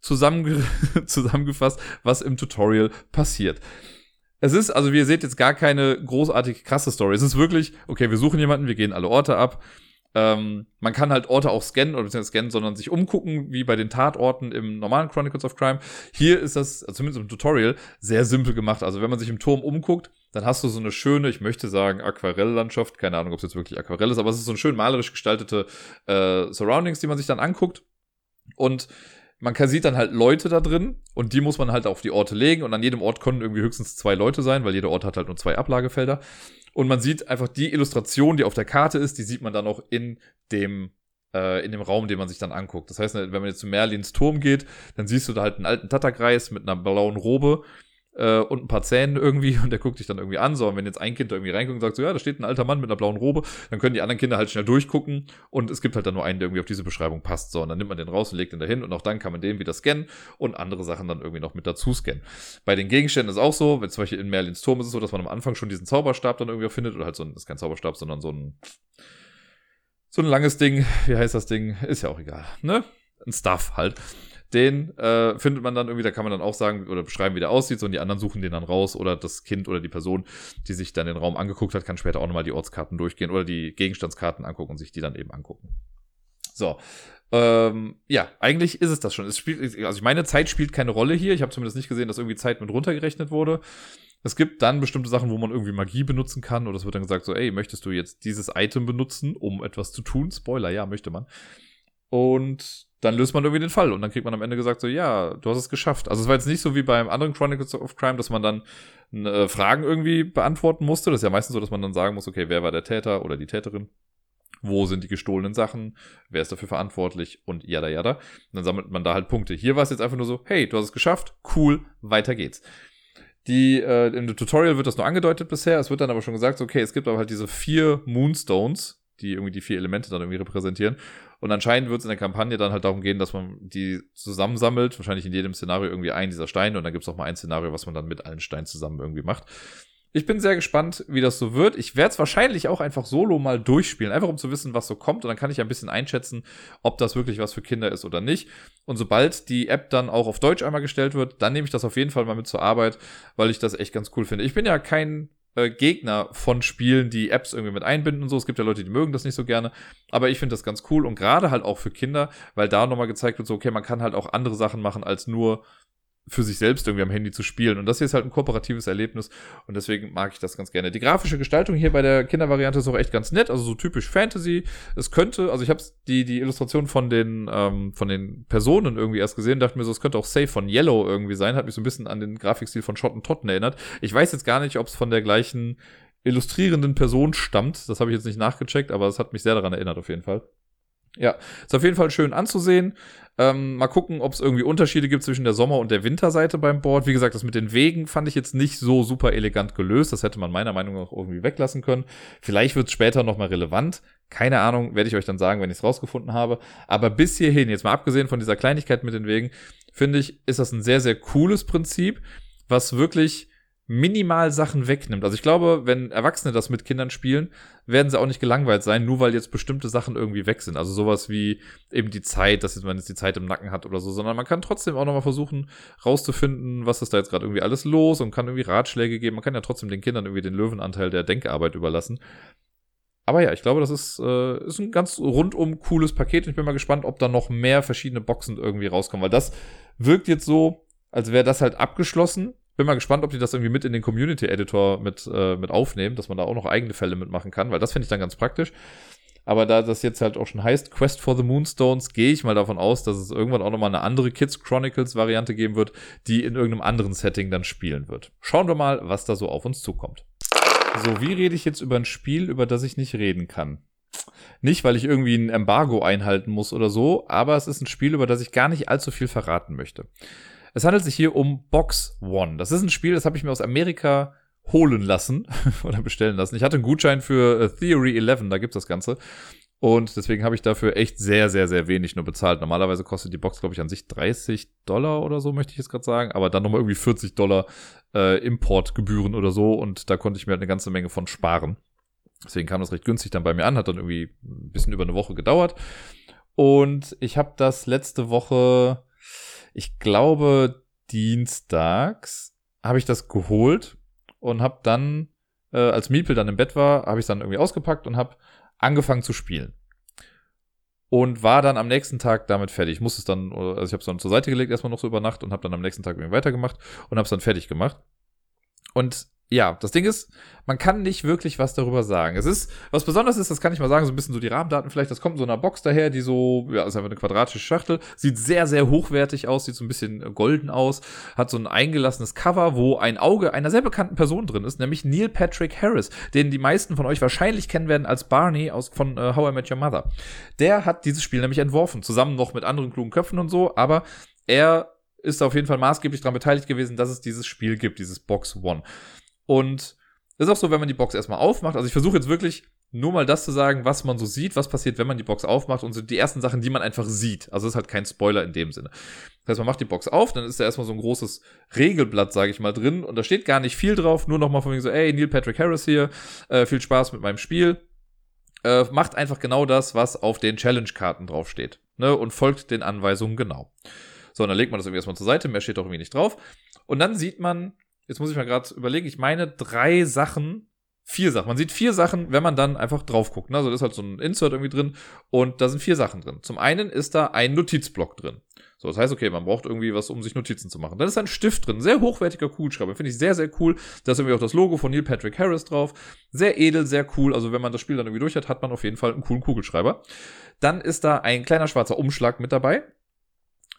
zusammenge zusammengefasst, was im Tutorial passiert. Es ist, also wie ihr seht, jetzt gar keine großartig krasse Story. Es ist wirklich, okay, wir suchen jemanden, wir gehen alle Orte ab. Ähm, man kann halt Orte auch scannen, oder beziehungsweise scannen, sondern sich umgucken, wie bei den Tatorten im normalen Chronicles of Crime. Hier ist das, also zumindest im Tutorial, sehr simpel gemacht. Also wenn man sich im Turm umguckt, dann hast du so eine schöne, ich möchte sagen, Aquarelllandschaft. Keine Ahnung, ob es jetzt wirklich Aquarell ist, aber es ist so eine schön malerisch gestaltete äh, Surroundings, die man sich dann anguckt. Und man kann, sieht dann halt Leute da drin und die muss man halt auf die Orte legen und an jedem Ort können irgendwie höchstens zwei Leute sein, weil jeder Ort hat halt nur zwei Ablagefelder. Und man sieht einfach die Illustration, die auf der Karte ist, die sieht man dann auch in dem äh, in dem Raum, den man sich dann anguckt. Das heißt, wenn man jetzt zu Merlins Turm geht, dann siehst du da halt einen alten Tatterkreis mit einer blauen Robe äh, und ein paar Zähnen irgendwie und der guckt dich dann irgendwie an. So, und wenn jetzt ein Kind da irgendwie reinguckt und sagt so, ja, da steht ein alter Mann mit einer blauen Robe, dann können die anderen Kinder halt schnell durchgucken und es gibt halt dann nur einen, der irgendwie auf diese Beschreibung passt. So, und dann nimmt man den raus und legt den dahin und auch dann kann man den wieder scannen und andere Sachen dann irgendwie noch mit dazu scannen. Bei den Gegenständen ist auch so, wenn zum Beispiel in Merlins Turm ist es so, dass man am Anfang schon diesen Zauberstab dann irgendwie findet oder halt so ein, ist kein Zauberstab, sondern so ein so ein langes Ding, wie heißt das Ding? Ist ja auch egal, ne? Ein Stuff halt den äh, findet man dann irgendwie, da kann man dann auch sagen oder beschreiben, wie der aussieht, so, und die anderen suchen den dann raus oder das Kind oder die Person, die sich dann den Raum angeguckt hat, kann später auch nochmal die Ortskarten durchgehen oder die Gegenstandskarten angucken und sich die dann eben angucken. So. Ähm, ja, eigentlich ist es das schon. Es spielt, also ich meine, Zeit spielt keine Rolle hier. Ich habe zumindest nicht gesehen, dass irgendwie Zeit mit runtergerechnet wurde. Es gibt dann bestimmte Sachen, wo man irgendwie Magie benutzen kann, oder es wird dann gesagt, so, ey, möchtest du jetzt dieses Item benutzen, um etwas zu tun? Spoiler, ja, möchte man. Und dann löst man irgendwie den Fall und dann kriegt man am Ende gesagt so, ja, du hast es geschafft. Also es war jetzt nicht so wie beim anderen Chronicles of Crime, dass man dann äh, Fragen irgendwie beantworten musste. Das ist ja meistens so, dass man dann sagen muss, okay, wer war der Täter oder die Täterin? Wo sind die gestohlenen Sachen? Wer ist dafür verantwortlich? Und jada jada. Und dann sammelt man da halt Punkte. Hier war es jetzt einfach nur so, hey, du hast es geschafft, cool, weiter geht's. Die, äh, im Tutorial wird das nur angedeutet bisher. Es wird dann aber schon gesagt, okay, es gibt aber halt diese vier Moonstones, die irgendwie die vier Elemente dann irgendwie repräsentieren. Und anscheinend wird es in der Kampagne dann halt darum gehen, dass man die zusammensammelt, wahrscheinlich in jedem Szenario irgendwie einen dieser Steine und dann gibt es auch mal ein Szenario, was man dann mit allen Steinen zusammen irgendwie macht. Ich bin sehr gespannt, wie das so wird. Ich werde es wahrscheinlich auch einfach solo mal durchspielen, einfach um zu wissen, was so kommt. Und dann kann ich ein bisschen einschätzen, ob das wirklich was für Kinder ist oder nicht. Und sobald die App dann auch auf Deutsch einmal gestellt wird, dann nehme ich das auf jeden Fall mal mit zur Arbeit, weil ich das echt ganz cool finde. Ich bin ja kein äh, Gegner von Spielen, die Apps irgendwie mit einbinden und so. Es gibt ja Leute, die mögen das nicht so gerne. Aber ich finde das ganz cool und gerade halt auch für Kinder, weil da nochmal gezeigt wird, so, okay, man kann halt auch andere Sachen machen als nur für sich selbst irgendwie am Handy zu spielen. Und das hier ist halt ein kooperatives Erlebnis und deswegen mag ich das ganz gerne. Die grafische Gestaltung hier bei der Kindervariante ist auch echt ganz nett, also so typisch Fantasy. Es könnte, also ich habe die, die Illustration von den, ähm, von den Personen irgendwie erst gesehen, dachte mir so, es könnte auch Safe von Yellow irgendwie sein, hat mich so ein bisschen an den Grafikstil von Shot Totten erinnert. Ich weiß jetzt gar nicht, ob es von der gleichen illustrierenden Person stammt, das habe ich jetzt nicht nachgecheckt, aber es hat mich sehr daran erinnert auf jeden Fall. Ja, ist auf jeden Fall schön anzusehen. Ähm, mal gucken, ob es irgendwie Unterschiede gibt zwischen der Sommer- und der Winterseite beim Board. Wie gesagt, das mit den Wegen fand ich jetzt nicht so super elegant gelöst. Das hätte man meiner Meinung nach irgendwie weglassen können. Vielleicht wird es später nochmal relevant. Keine Ahnung, werde ich euch dann sagen, wenn ich es rausgefunden habe. Aber bis hierhin, jetzt mal abgesehen von dieser Kleinigkeit mit den Wegen, finde ich, ist das ein sehr, sehr cooles Prinzip, was wirklich minimal Sachen wegnimmt. Also ich glaube, wenn Erwachsene das mit Kindern spielen, werden sie auch nicht gelangweilt sein, nur weil jetzt bestimmte Sachen irgendwie weg sind. Also sowas wie eben die Zeit, dass man jetzt die Zeit im Nacken hat oder so, sondern man kann trotzdem auch nochmal versuchen, rauszufinden, was ist da jetzt gerade irgendwie alles los und kann irgendwie Ratschläge geben. Man kann ja trotzdem den Kindern irgendwie den Löwenanteil der Denkarbeit überlassen. Aber ja, ich glaube, das ist, äh, ist ein ganz rundum cooles Paket. Ich bin mal gespannt, ob da noch mehr verschiedene Boxen irgendwie rauskommen, weil das wirkt jetzt so, als wäre das halt abgeschlossen. Bin mal gespannt, ob die das irgendwie mit in den Community Editor mit, äh, mit aufnehmen, dass man da auch noch eigene Fälle mitmachen kann, weil das finde ich dann ganz praktisch. Aber da das jetzt halt auch schon heißt, Quest for the Moonstones, gehe ich mal davon aus, dass es irgendwann auch nochmal eine andere Kids Chronicles Variante geben wird, die in irgendeinem anderen Setting dann spielen wird. Schauen wir mal, was da so auf uns zukommt. So, wie rede ich jetzt über ein Spiel, über das ich nicht reden kann? Nicht, weil ich irgendwie ein Embargo einhalten muss oder so, aber es ist ein Spiel, über das ich gar nicht allzu viel verraten möchte. Es handelt sich hier um Box One. Das ist ein Spiel, das habe ich mir aus Amerika holen lassen oder bestellen lassen. Ich hatte einen Gutschein für äh, Theory 11, da gibt's das Ganze. Und deswegen habe ich dafür echt sehr, sehr, sehr wenig nur bezahlt. Normalerweise kostet die Box, glaube ich, an sich 30 Dollar oder so, möchte ich jetzt gerade sagen. Aber dann nochmal irgendwie 40 Dollar äh, Importgebühren oder so. Und da konnte ich mir halt eine ganze Menge von sparen. Deswegen kam das recht günstig dann bei mir an. Hat dann irgendwie ein bisschen über eine Woche gedauert. Und ich habe das letzte Woche, ich glaube, dienstags, habe ich das geholt und habe dann, äh, als Miepel dann im Bett war, habe ich dann irgendwie ausgepackt und habe angefangen zu spielen. Und war dann am nächsten Tag damit fertig. Ich musste es dann, also ich habe es dann zur Seite gelegt, erstmal noch so über Nacht und habe dann am nächsten Tag irgendwie weitergemacht und habe es dann fertig gemacht. Und ja, das Ding ist, man kann nicht wirklich was darüber sagen. Es ist, was besonders ist, das kann ich mal sagen, so ein bisschen so die Rahmendaten vielleicht, das kommt in so einer Box daher, die so, ja, ist einfach eine quadratische Schachtel, sieht sehr, sehr hochwertig aus, sieht so ein bisschen golden aus, hat so ein eingelassenes Cover, wo ein Auge einer sehr bekannten Person drin ist, nämlich Neil Patrick Harris, den die meisten von euch wahrscheinlich kennen werden als Barney aus, von uh, How I Met Your Mother. Der hat dieses Spiel nämlich entworfen, zusammen noch mit anderen klugen Köpfen und so, aber er ist auf jeden Fall maßgeblich daran beteiligt gewesen, dass es dieses Spiel gibt, dieses Box One. Und das ist auch so, wenn man die Box erstmal aufmacht. Also ich versuche jetzt wirklich nur mal das zu sagen, was man so sieht, was passiert, wenn man die Box aufmacht und so die ersten Sachen, die man einfach sieht. Also das ist halt kein Spoiler in dem Sinne. Das heißt, man macht die Box auf, dann ist da erstmal so ein großes Regelblatt, sage ich mal, drin und da steht gar nicht viel drauf, nur nochmal von wegen so, ey, Neil Patrick Harris hier, äh, viel Spaß mit meinem Spiel. Äh, macht einfach genau das, was auf den Challenge-Karten draufsteht. Ne, und folgt den Anweisungen genau. So, dann legt man das irgendwie erstmal zur Seite, mehr steht auch irgendwie nicht drauf. Und dann sieht man jetzt muss ich mal gerade überlegen, ich meine drei Sachen, vier Sachen. Man sieht vier Sachen, wenn man dann einfach drauf guckt. Ne? Also da ist halt so ein Insert irgendwie drin und da sind vier Sachen drin. Zum einen ist da ein Notizblock drin. So, das heißt, okay, man braucht irgendwie was, um sich Notizen zu machen. Dann ist ein Stift drin, sehr hochwertiger Kugelschreiber, finde ich sehr, sehr cool. Da ist irgendwie auch das Logo von Neil Patrick Harris drauf. Sehr edel, sehr cool. Also wenn man das Spiel dann irgendwie durch hat, hat man auf jeden Fall einen coolen Kugelschreiber. Dann ist da ein kleiner schwarzer Umschlag mit dabei,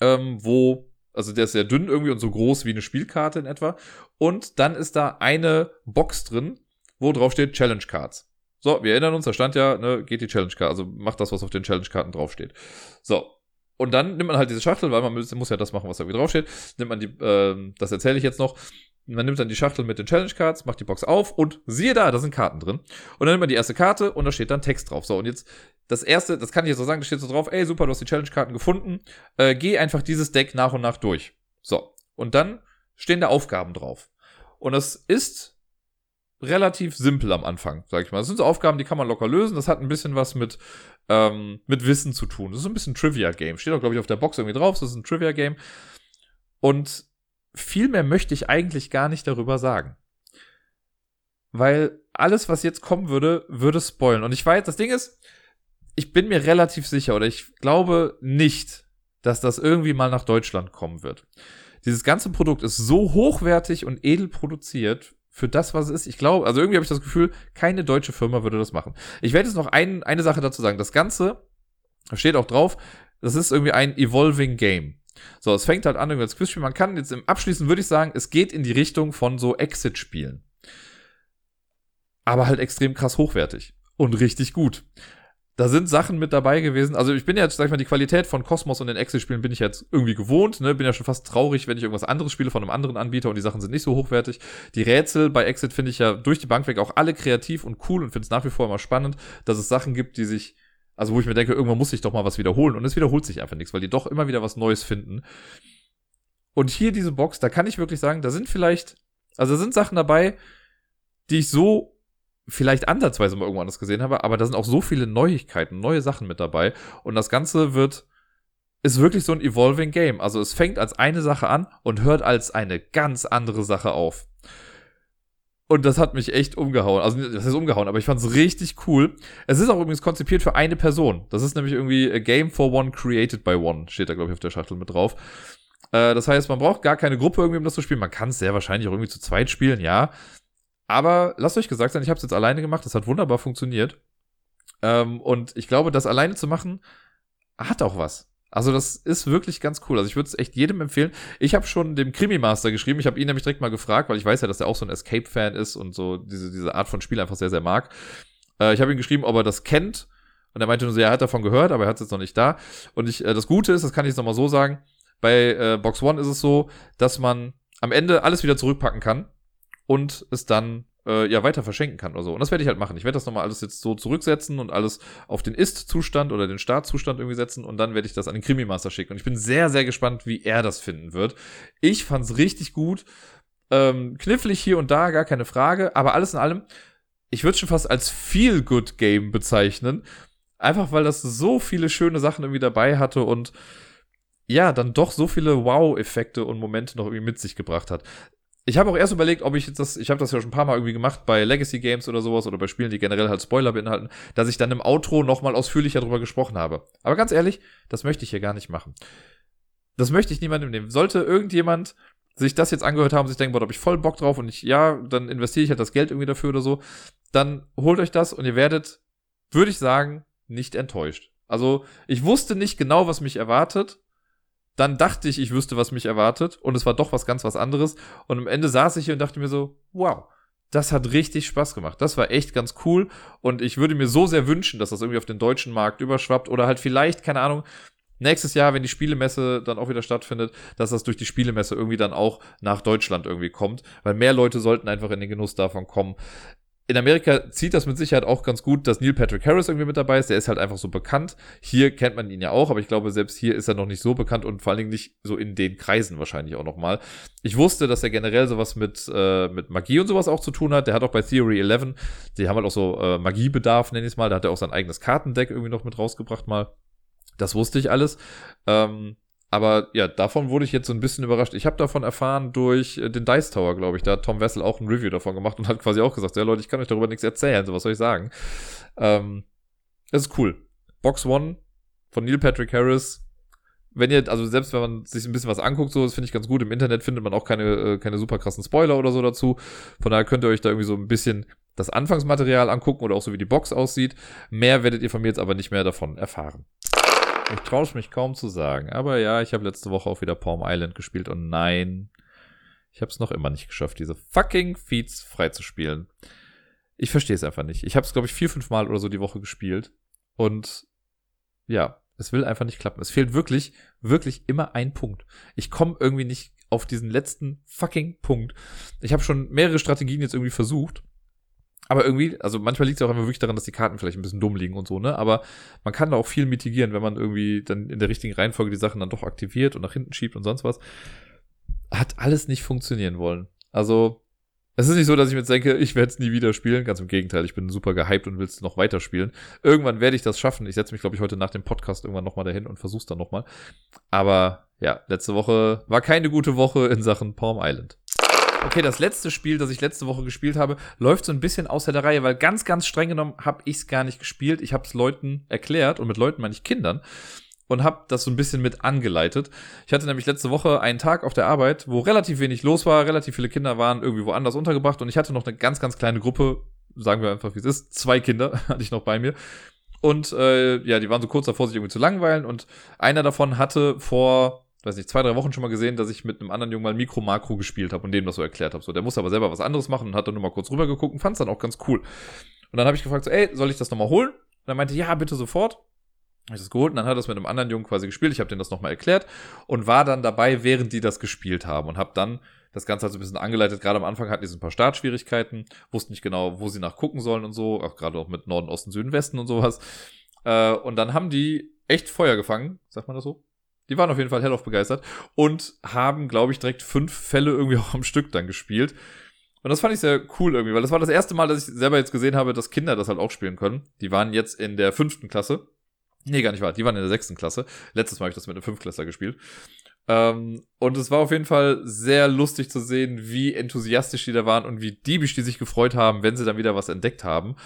ähm, wo also der ist sehr dünn irgendwie und so groß wie eine Spielkarte in etwa. Und dann ist da eine Box drin, wo drauf steht Challenge Cards. So, wir erinnern uns, da stand ja, ne, geht die Challenge Card, also macht das, was auf den Challenge Karten draufsteht. So. Und dann nimmt man halt diese Schachtel, weil man muss ja das machen, was da irgendwie draufsteht. Nimmt man die, äh, das erzähle ich jetzt noch. Man nimmt dann die Schachtel mit den Challenge Cards, macht die Box auf und siehe da, da sind Karten drin. Und dann nimmt man die erste Karte und da steht dann Text drauf. So, und jetzt das erste, das kann ich jetzt so sagen, da steht so drauf, ey, super, du hast die Challenge-Karten gefunden. Äh, geh einfach dieses Deck nach und nach durch. So. Und dann stehen da Aufgaben drauf. Und das ist relativ simpel am Anfang, sag ich mal. Das sind so Aufgaben, die kann man locker lösen. Das hat ein bisschen was mit, ähm, mit Wissen zu tun. Das ist ein bisschen Trivia-Game. Steht auch, glaube ich, auf der Box irgendwie drauf. Das ist ein Trivia-Game. Und viel mehr möchte ich eigentlich gar nicht darüber sagen. Weil alles, was jetzt kommen würde, würde spoilen. Und ich weiß, das Ding ist, ich bin mir relativ sicher oder ich glaube nicht, dass das irgendwie mal nach Deutschland kommen wird. Dieses ganze Produkt ist so hochwertig und edel produziert für das, was es ist. Ich glaube, also irgendwie habe ich das Gefühl, keine deutsche Firma würde das machen. Ich werde jetzt noch ein, eine Sache dazu sagen. Das Ganze, steht auch drauf, das ist irgendwie ein evolving Game. So, es fängt halt an irgendwie als Quizspiel. Man kann jetzt im Abschließen würde ich sagen, es geht in die Richtung von so Exit-Spielen. Aber halt extrem krass hochwertig. Und richtig gut da sind Sachen mit dabei gewesen. Also ich bin jetzt, sag ich mal, die Qualität von Cosmos und den Exit-Spielen bin ich jetzt irgendwie gewohnt. Ne? Bin ja schon fast traurig, wenn ich irgendwas anderes spiele von einem anderen Anbieter und die Sachen sind nicht so hochwertig. Die Rätsel bei Exit finde ich ja durch die Bank weg auch alle kreativ und cool und finde es nach wie vor immer spannend, dass es Sachen gibt, die sich, also wo ich mir denke, irgendwann muss ich doch mal was wiederholen und es wiederholt sich einfach nichts, weil die doch immer wieder was Neues finden. Und hier diese Box, da kann ich wirklich sagen, da sind vielleicht Also da sind Sachen dabei, die ich so vielleicht ansatzweise mal irgendwo anders gesehen habe, aber da sind auch so viele Neuigkeiten, neue Sachen mit dabei. Und das Ganze wird, ist wirklich so ein evolving Game. Also es fängt als eine Sache an und hört als eine ganz andere Sache auf. Und das hat mich echt umgehauen. Also, das ist umgehauen, aber ich fand es richtig cool. Es ist auch übrigens konzipiert für eine Person. Das ist nämlich irgendwie a game for one created by one. Steht da, glaube ich, auf der Schachtel mit drauf. Äh, das heißt, man braucht gar keine Gruppe irgendwie, um das zu spielen. Man kann es sehr wahrscheinlich auch irgendwie zu zweit spielen, ja. Aber lasst euch gesagt sein, ich habe es jetzt alleine gemacht. Das hat wunderbar funktioniert. Ähm, und ich glaube, das alleine zu machen, hat auch was. Also das ist wirklich ganz cool. Also ich würde es echt jedem empfehlen. Ich habe schon dem Krimi-Master geschrieben. Ich habe ihn nämlich direkt mal gefragt, weil ich weiß ja, dass er auch so ein Escape-Fan ist und so diese, diese Art von Spiel einfach sehr, sehr mag. Äh, ich habe ihm geschrieben, ob er das kennt. Und er meinte nur so, ja, er hat davon gehört, aber er hat es jetzt noch nicht da. Und ich, äh, das Gute ist, das kann ich jetzt nochmal so sagen, bei äh, Box One ist es so, dass man am Ende alles wieder zurückpacken kann und es dann äh, ja weiter verschenken kann oder so. Und das werde ich halt machen. Ich werde das nochmal alles jetzt so zurücksetzen und alles auf den Ist-Zustand oder den Startzustand irgendwie setzen und dann werde ich das an den Krimi-Master schicken. Und ich bin sehr, sehr gespannt, wie er das finden wird. Ich fand's richtig gut. Ähm, knifflig hier und da, gar keine Frage. Aber alles in allem, ich würde schon fast als Feel-Good-Game bezeichnen. Einfach weil das so viele schöne Sachen irgendwie dabei hatte und ja, dann doch so viele Wow-Effekte und Momente noch irgendwie mit sich gebracht hat. Ich habe auch erst überlegt, ob ich das, ich habe das ja schon ein paar Mal irgendwie gemacht bei Legacy Games oder sowas oder bei Spielen, die generell halt Spoiler beinhalten, dass ich dann im Outro nochmal ausführlicher drüber gesprochen habe. Aber ganz ehrlich, das möchte ich hier gar nicht machen. Das möchte ich niemandem nehmen. Sollte irgendjemand sich das jetzt angehört haben, sich denken, boah, da hab ich voll Bock drauf und ich, ja, dann investiere ich halt das Geld irgendwie dafür oder so, dann holt euch das und ihr werdet, würde ich sagen, nicht enttäuscht. Also, ich wusste nicht genau, was mich erwartet, dann dachte ich, ich wüsste, was mich erwartet. Und es war doch was ganz was anderes. Und am Ende saß ich hier und dachte mir so, wow, das hat richtig Spaß gemacht. Das war echt ganz cool. Und ich würde mir so sehr wünschen, dass das irgendwie auf den deutschen Markt überschwappt. Oder halt vielleicht, keine Ahnung, nächstes Jahr, wenn die Spielemesse dann auch wieder stattfindet, dass das durch die Spielemesse irgendwie dann auch nach Deutschland irgendwie kommt, weil mehr Leute sollten einfach in den Genuss davon kommen in Amerika zieht das mit Sicherheit auch ganz gut, dass Neil Patrick Harris irgendwie mit dabei ist. Der ist halt einfach so bekannt. Hier kennt man ihn ja auch, aber ich glaube, selbst hier ist er noch nicht so bekannt und vor allen Dingen nicht so in den Kreisen wahrscheinlich auch nochmal. Ich wusste, dass er generell sowas mit, äh, mit Magie und sowas auch zu tun hat. Der hat auch bei Theory 11, die haben halt auch so äh, Magiebedarf, nenne ich es mal. Da hat er auch sein eigenes Kartendeck irgendwie noch mit rausgebracht mal. Das wusste ich alles. Ähm, aber ja, davon wurde ich jetzt so ein bisschen überrascht. Ich habe davon erfahren durch äh, den Dice Tower, glaube ich. Da hat Tom Wessel auch ein Review davon gemacht und hat quasi auch gesagt, ja Leute, ich kann euch darüber nichts erzählen, so was soll ich sagen. Ähm, das ist cool. Box One von Neil Patrick Harris. Wenn ihr, also selbst wenn man sich ein bisschen was anguckt, so, das finde ich ganz gut. Im Internet findet man auch keine, äh, keine super krassen Spoiler oder so dazu. Von daher könnt ihr euch da irgendwie so ein bisschen das Anfangsmaterial angucken oder auch so wie die Box aussieht. Mehr werdet ihr von mir jetzt aber nicht mehr davon erfahren. Ich traue mich kaum zu sagen. Aber ja, ich habe letzte Woche auch wieder Palm Island gespielt und nein, ich habe es noch immer nicht geschafft, diese fucking Feeds freizuspielen. Ich verstehe es einfach nicht. Ich habe es, glaube ich, vier, fünf Mal oder so die Woche gespielt. Und ja, es will einfach nicht klappen. Es fehlt wirklich, wirklich immer ein Punkt. Ich komme irgendwie nicht auf diesen letzten fucking Punkt. Ich habe schon mehrere Strategien jetzt irgendwie versucht aber irgendwie, also manchmal liegt es auch einfach wirklich daran, dass die Karten vielleicht ein bisschen dumm liegen und so, ne? Aber man kann da auch viel mitigieren, wenn man irgendwie dann in der richtigen Reihenfolge die Sachen dann doch aktiviert und nach hinten schiebt und sonst was. Hat alles nicht funktionieren wollen. Also, es ist nicht so, dass ich mir jetzt denke, ich werde es nie wieder spielen. Ganz im Gegenteil, ich bin super gehypt und will es noch weiter spielen. Irgendwann werde ich das schaffen. Ich setze mich, glaube ich, heute nach dem Podcast irgendwann nochmal dahin und versuch's dann nochmal. Aber ja, letzte Woche war keine gute Woche in Sachen Palm Island. Okay, das letzte Spiel, das ich letzte Woche gespielt habe, läuft so ein bisschen außer der Reihe, weil ganz, ganz streng genommen habe ich es gar nicht gespielt. Ich habe es Leuten erklärt und mit Leuten meine ich Kindern und habe das so ein bisschen mit angeleitet. Ich hatte nämlich letzte Woche einen Tag auf der Arbeit, wo relativ wenig los war, relativ viele Kinder waren irgendwie woanders untergebracht und ich hatte noch eine ganz, ganz kleine Gruppe, sagen wir einfach wie es ist, zwei Kinder hatte ich noch bei mir. Und äh, ja, die waren so kurz davor, sich irgendwie zu langweilen und einer davon hatte vor weiß nicht, zwei, drei Wochen schon mal gesehen, dass ich mit einem anderen Jungen mal Mikro Makro gespielt habe und dem das so erklärt habe. So, der musste aber selber was anderes machen und hat dann nur mal kurz rübergeguckt und fand es dann auch ganz cool. Und dann habe ich gefragt, so, ey, soll ich das nochmal holen? Und dann meinte, ja, bitte sofort. Hab ich das geholt und dann hat er das mit einem anderen Jungen quasi gespielt. Ich habe denen das nochmal erklärt und war dann dabei, während die das gespielt haben und habe dann das Ganze halt so ein bisschen angeleitet. Gerade am Anfang hatten die so ein paar Startschwierigkeiten, wussten nicht genau, wo sie nachgucken sollen und so, auch gerade auch mit Norden, Osten, Süden, Westen und sowas. Äh, und dann haben die echt Feuer gefangen, sagt man das so? Die waren auf jeden Fall hellauf begeistert und haben, glaube ich, direkt fünf Fälle irgendwie auch am Stück dann gespielt. Und das fand ich sehr cool irgendwie, weil das war das erste Mal, dass ich selber jetzt gesehen habe, dass Kinder das halt auch spielen können. Die waren jetzt in der fünften Klasse. Nee, gar nicht wahr. Die waren in der sechsten Klasse. Letztes Mal habe ich das mit einem Fünftklässler gespielt. Ähm, und es war auf jeden Fall sehr lustig zu sehen, wie enthusiastisch die da waren und wie diebisch die sich gefreut haben, wenn sie dann wieder was entdeckt haben.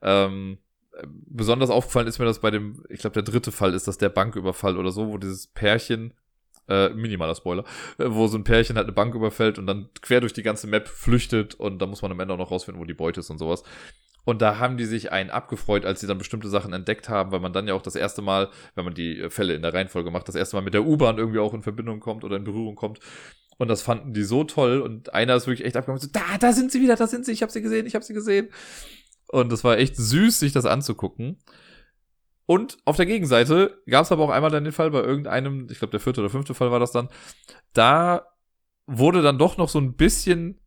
Ähm, besonders aufgefallen ist mir das bei dem, ich glaube, der dritte Fall ist das der Banküberfall oder so, wo dieses Pärchen, äh, minimaler Spoiler, äh, wo so ein Pärchen halt eine Bank überfällt und dann quer durch die ganze Map flüchtet und da muss man am Ende auch noch rausfinden, wo die Beute ist und sowas. Und da haben die sich einen abgefreut, als sie dann bestimmte Sachen entdeckt haben, weil man dann ja auch das erste Mal, wenn man die Fälle in der Reihenfolge macht, das erste Mal mit der U-Bahn irgendwie auch in Verbindung kommt oder in Berührung kommt. Und das fanden die so toll. Und einer ist wirklich echt abgekommen, so, da, da sind sie wieder, da sind sie, ich habe sie gesehen, ich habe sie gesehen. Und es war echt süß, sich das anzugucken. Und auf der Gegenseite gab es aber auch einmal dann den Fall bei irgendeinem, ich glaube der vierte oder fünfte Fall war das dann, da wurde dann doch noch so ein bisschen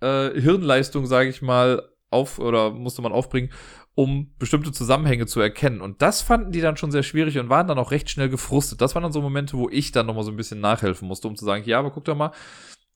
äh, Hirnleistung, sage ich mal, auf oder musste man aufbringen, um bestimmte Zusammenhänge zu erkennen. Und das fanden die dann schon sehr schwierig und waren dann auch recht schnell gefrustet. Das waren dann so Momente, wo ich dann nochmal so ein bisschen nachhelfen musste, um zu sagen, ja, aber guck doch mal,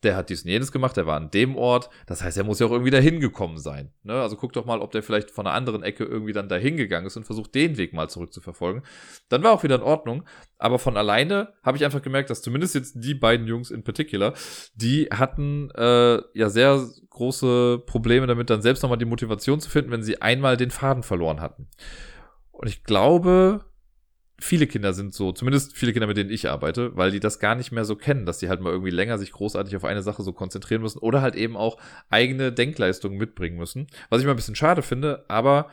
der hat dies und jenes gemacht, der war an dem Ort. Das heißt, er muss ja auch irgendwie dahin gekommen sein. Ne? Also guck doch mal, ob der vielleicht von einer anderen Ecke irgendwie dann dahin gegangen ist und versucht, den Weg mal zurückzuverfolgen. Dann war auch wieder in Ordnung. Aber von alleine habe ich einfach gemerkt, dass zumindest jetzt die beiden Jungs in particular, die hatten äh, ja sehr große Probleme damit, dann selbst nochmal die Motivation zu finden, wenn sie einmal den Faden verloren hatten. Und ich glaube, viele Kinder sind so, zumindest viele Kinder, mit denen ich arbeite, weil die das gar nicht mehr so kennen, dass die halt mal irgendwie länger sich großartig auf eine Sache so konzentrieren müssen oder halt eben auch eigene Denkleistungen mitbringen müssen. Was ich mal ein bisschen schade finde, aber